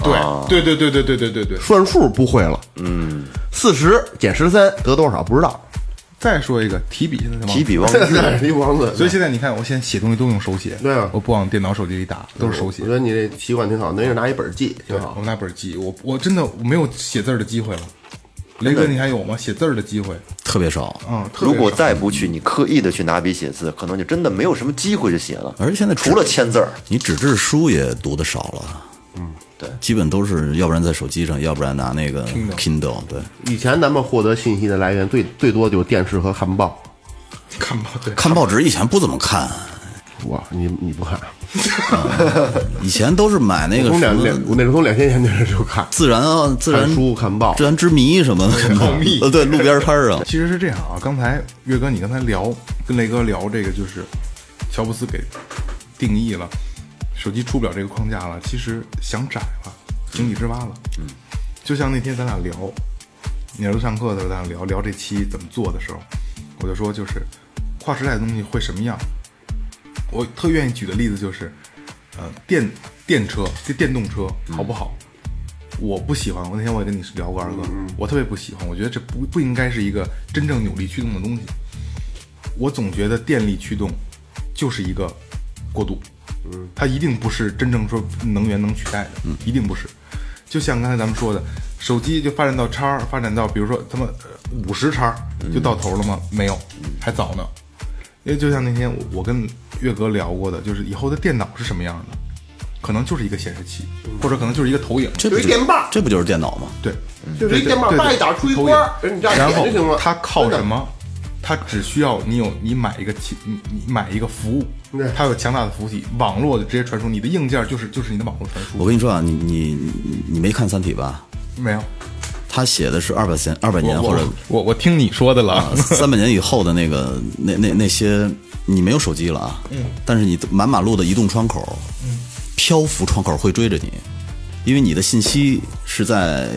对，对对对对对对对对。算数不会了。嗯，四十减十三得多少不知道。再说一个提笔现在提笔忘这字，是一王子，所以现在你看，我现在写东西都用手写，对啊我不往电脑、手机里打，都是手写我觉。得你这习惯挺好，能是拿一本记挺好我。拿本记，我我真的没有写字儿的机会了。雷哥，你还有吗？写字儿的机会？特别少。嗯，如果再不去你刻意的去拿笔写字，可能就真的没有什么机会去写了。而且现在除了签字儿，你纸质书也读的少了，嗯，对。基本都是要不然在手机上，要不然拿那个 Kindle 对，以前咱们获得信息的来源最最多就是电视和看报。看报，对，看报纸以前不怎么看，哇，你你不看？以前都是买那个从两什么两我那时候从两千年开始就看，自然啊，自然书看报自然之谜什么的，呃，对，路边摊儿啊，其实是这样啊。刚才岳哥，你刚才聊跟雷哥聊这个，就是乔布斯给定义了手机出不了这个框架了，其实想窄了，井底之蛙了。嗯，就像那天咱俩聊，你儿子上课的时候，咱俩聊聊这期怎么做的时候，我就说就是跨时代的东西会什么样。我特愿意举的例子就是，呃，电电车这电动车好不好？我不喜欢。我那天我也跟你聊过二哥，我特别不喜欢。我觉得这不不应该是一个真正扭力驱动的东西。我总觉得电力驱动就是一个过渡，它一定不是真正说能源能取代的，嗯一定不是。就像刚才咱们说的，手机就发展到叉儿，发展到比如说他妈五十叉儿就到头了吗？没有，还早呢。因为就像那天我我跟岳哥聊过的，就是以后的电脑是什么样的，可能就是一个显示器，或者可能就是一个投影。这不就有一电棒这不就是电脑吗？对，就是一电棒叭一打出一投光儿影人你这样然后它靠什么？它只需要你有你买一个器，你你买一个服务对，它有强大的服务器，网络的直接传输，你的硬件就是就是你的网络传输。我跟你说啊，你你你你没看《三体》吧？没有，他写的是二百年二百年或者我我听你说的了，三百年以后的那个那那那些，你没有手机了啊，嗯，但是你满马路的移动窗口，嗯，漂浮窗口会追着你，因为你的信息是在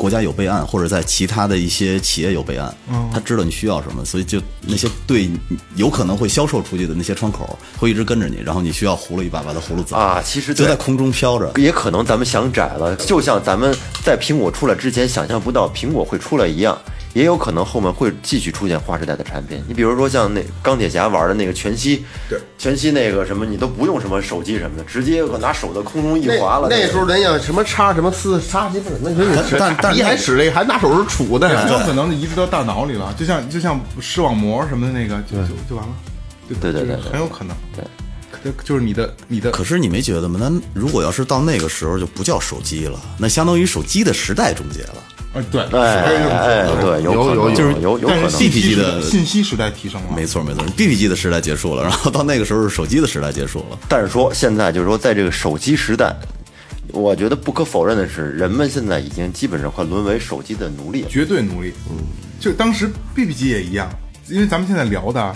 国家有备案，或者在其他的一些企业有备案，嗯，他知道你需要什么，所以就那些对有可能会销售出去的那些窗口会一直跟着你，然后你需要葫芦一把把它葫芦走啊其实对就在空中飘着，也可能咱们想窄了，就像咱们在苹果出来之前想象不到苹果会出来一样，也有可能后面会继续出现划时代的产品。你比如说像那钢铁侠玩的那个全息，对，全息那个什么，你都不用什么手机什么的，直接拿手在空中一划了。那时候人家什么叉什么四叉鸡巴，那时候你但但 你还使这个，还拿手是杵的，有可能移植到大脑里了，就像就像视网膜什么的那个，就就就完了，对对对很有可能，对对，就是你的你的可是你没觉得吗？那如果要是到那个时候就不叫手机了，那相当于手机的时代终结了。哎对，哎哎，对，有可能，有有有可能。但是信息 BP 机的信息时代提升了，没错没错，B P 机的时代结束了，然后到那个时候是手机的时代结束了。但是说现在就是说，在这个手机时代，我觉得不可否认的是，人们现在已经基本上快沦为手机的奴隶。绝对奴隶。嗯，就当时 BB 机也一样，因为咱们现在聊的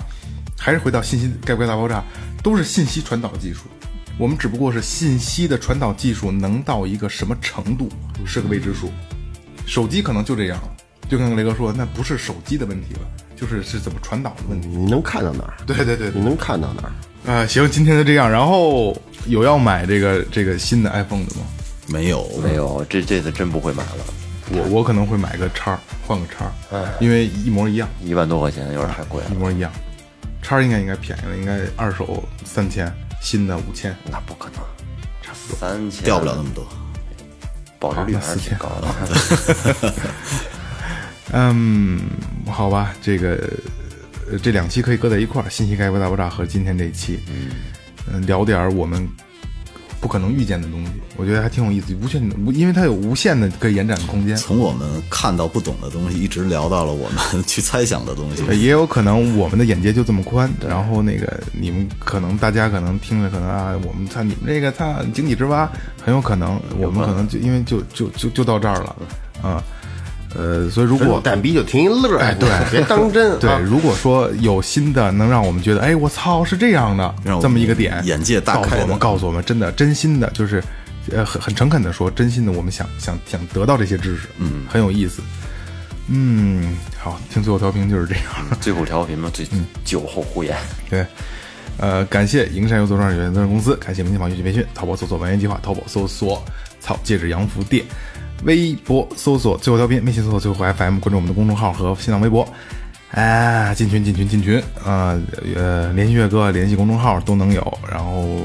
还是回到信息该不该大爆炸，都是信息传导技术。我们只不过是信息的传导技术能到一个什么程度是个未知数。手机可能就这样了，就跟雷哥说，那不是手机的问题了，就是是怎么传导的问题。你能看到哪儿？对对对对你，能看到哪儿？呃，行，今天就这样。然后有要买这个这个新的 iPhone 的吗？没有，没有，这这次真不会买了，我我可能会买个叉，换个叉，因为一模一样。一万多块钱有点太贵了一。模一样。叉应该应该便宜了，应该二手三千，新的五千。那不可能，差不多三千，掉不了那么多。保值率还是挺高的。嗯，好吧，这个呃这两期可以搁在一块儿，信息概括大爆炸和今天这一期，嗯，聊点儿我们不可能预见的东西，我觉得还挺有意思，无限，无因为它有无限的可以延展的空间。从我们看到不懂的东西，一直聊到了我们去猜想的东西。也有可能我们的眼界就这么宽，然后那个你们可能大家可能听着可能啊，我们操你们这个操井底之蛙，很有可能我们可能就因为就就就就到这儿了，啊，呃，所以如果蛋逼就听一乐，哎对别当真。对啊，如果说有新的能让我们觉得，哎，我操，是这样的这么一个点，眼界大开告诉我们，告诉我们，真的真心的，就是呃很很诚恳的说，真心的，我们想想想得到这些知识，嗯，很有意思。嗯，好，听最后调频就是这样。最后调频嘛，最酒后胡言。对，呃，感谢营山游作创有限责任公司，感谢明天网乐器培训，淘宝搜索“完颜计划”，淘宝搜索“草戒指洋服店”，微博搜索“最后调频”，微信搜索“最后 FM”，关注我们的公众号和新浪微博。哎，进群进群进群啊！呃，联系岳哥，联系公众号都能有。然后，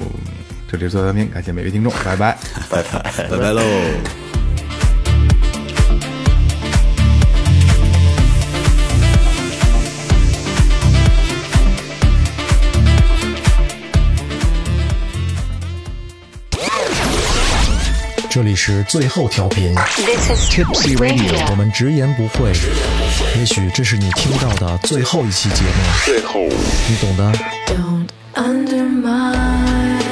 这里是最后调频，感谢每位听众，拜拜。拜拜。拜拜喽。这里是最后调频。Tipsy radio 我们直言不讳。也许这是你听到的最后一期节目。最后。你懂的。Don't undermine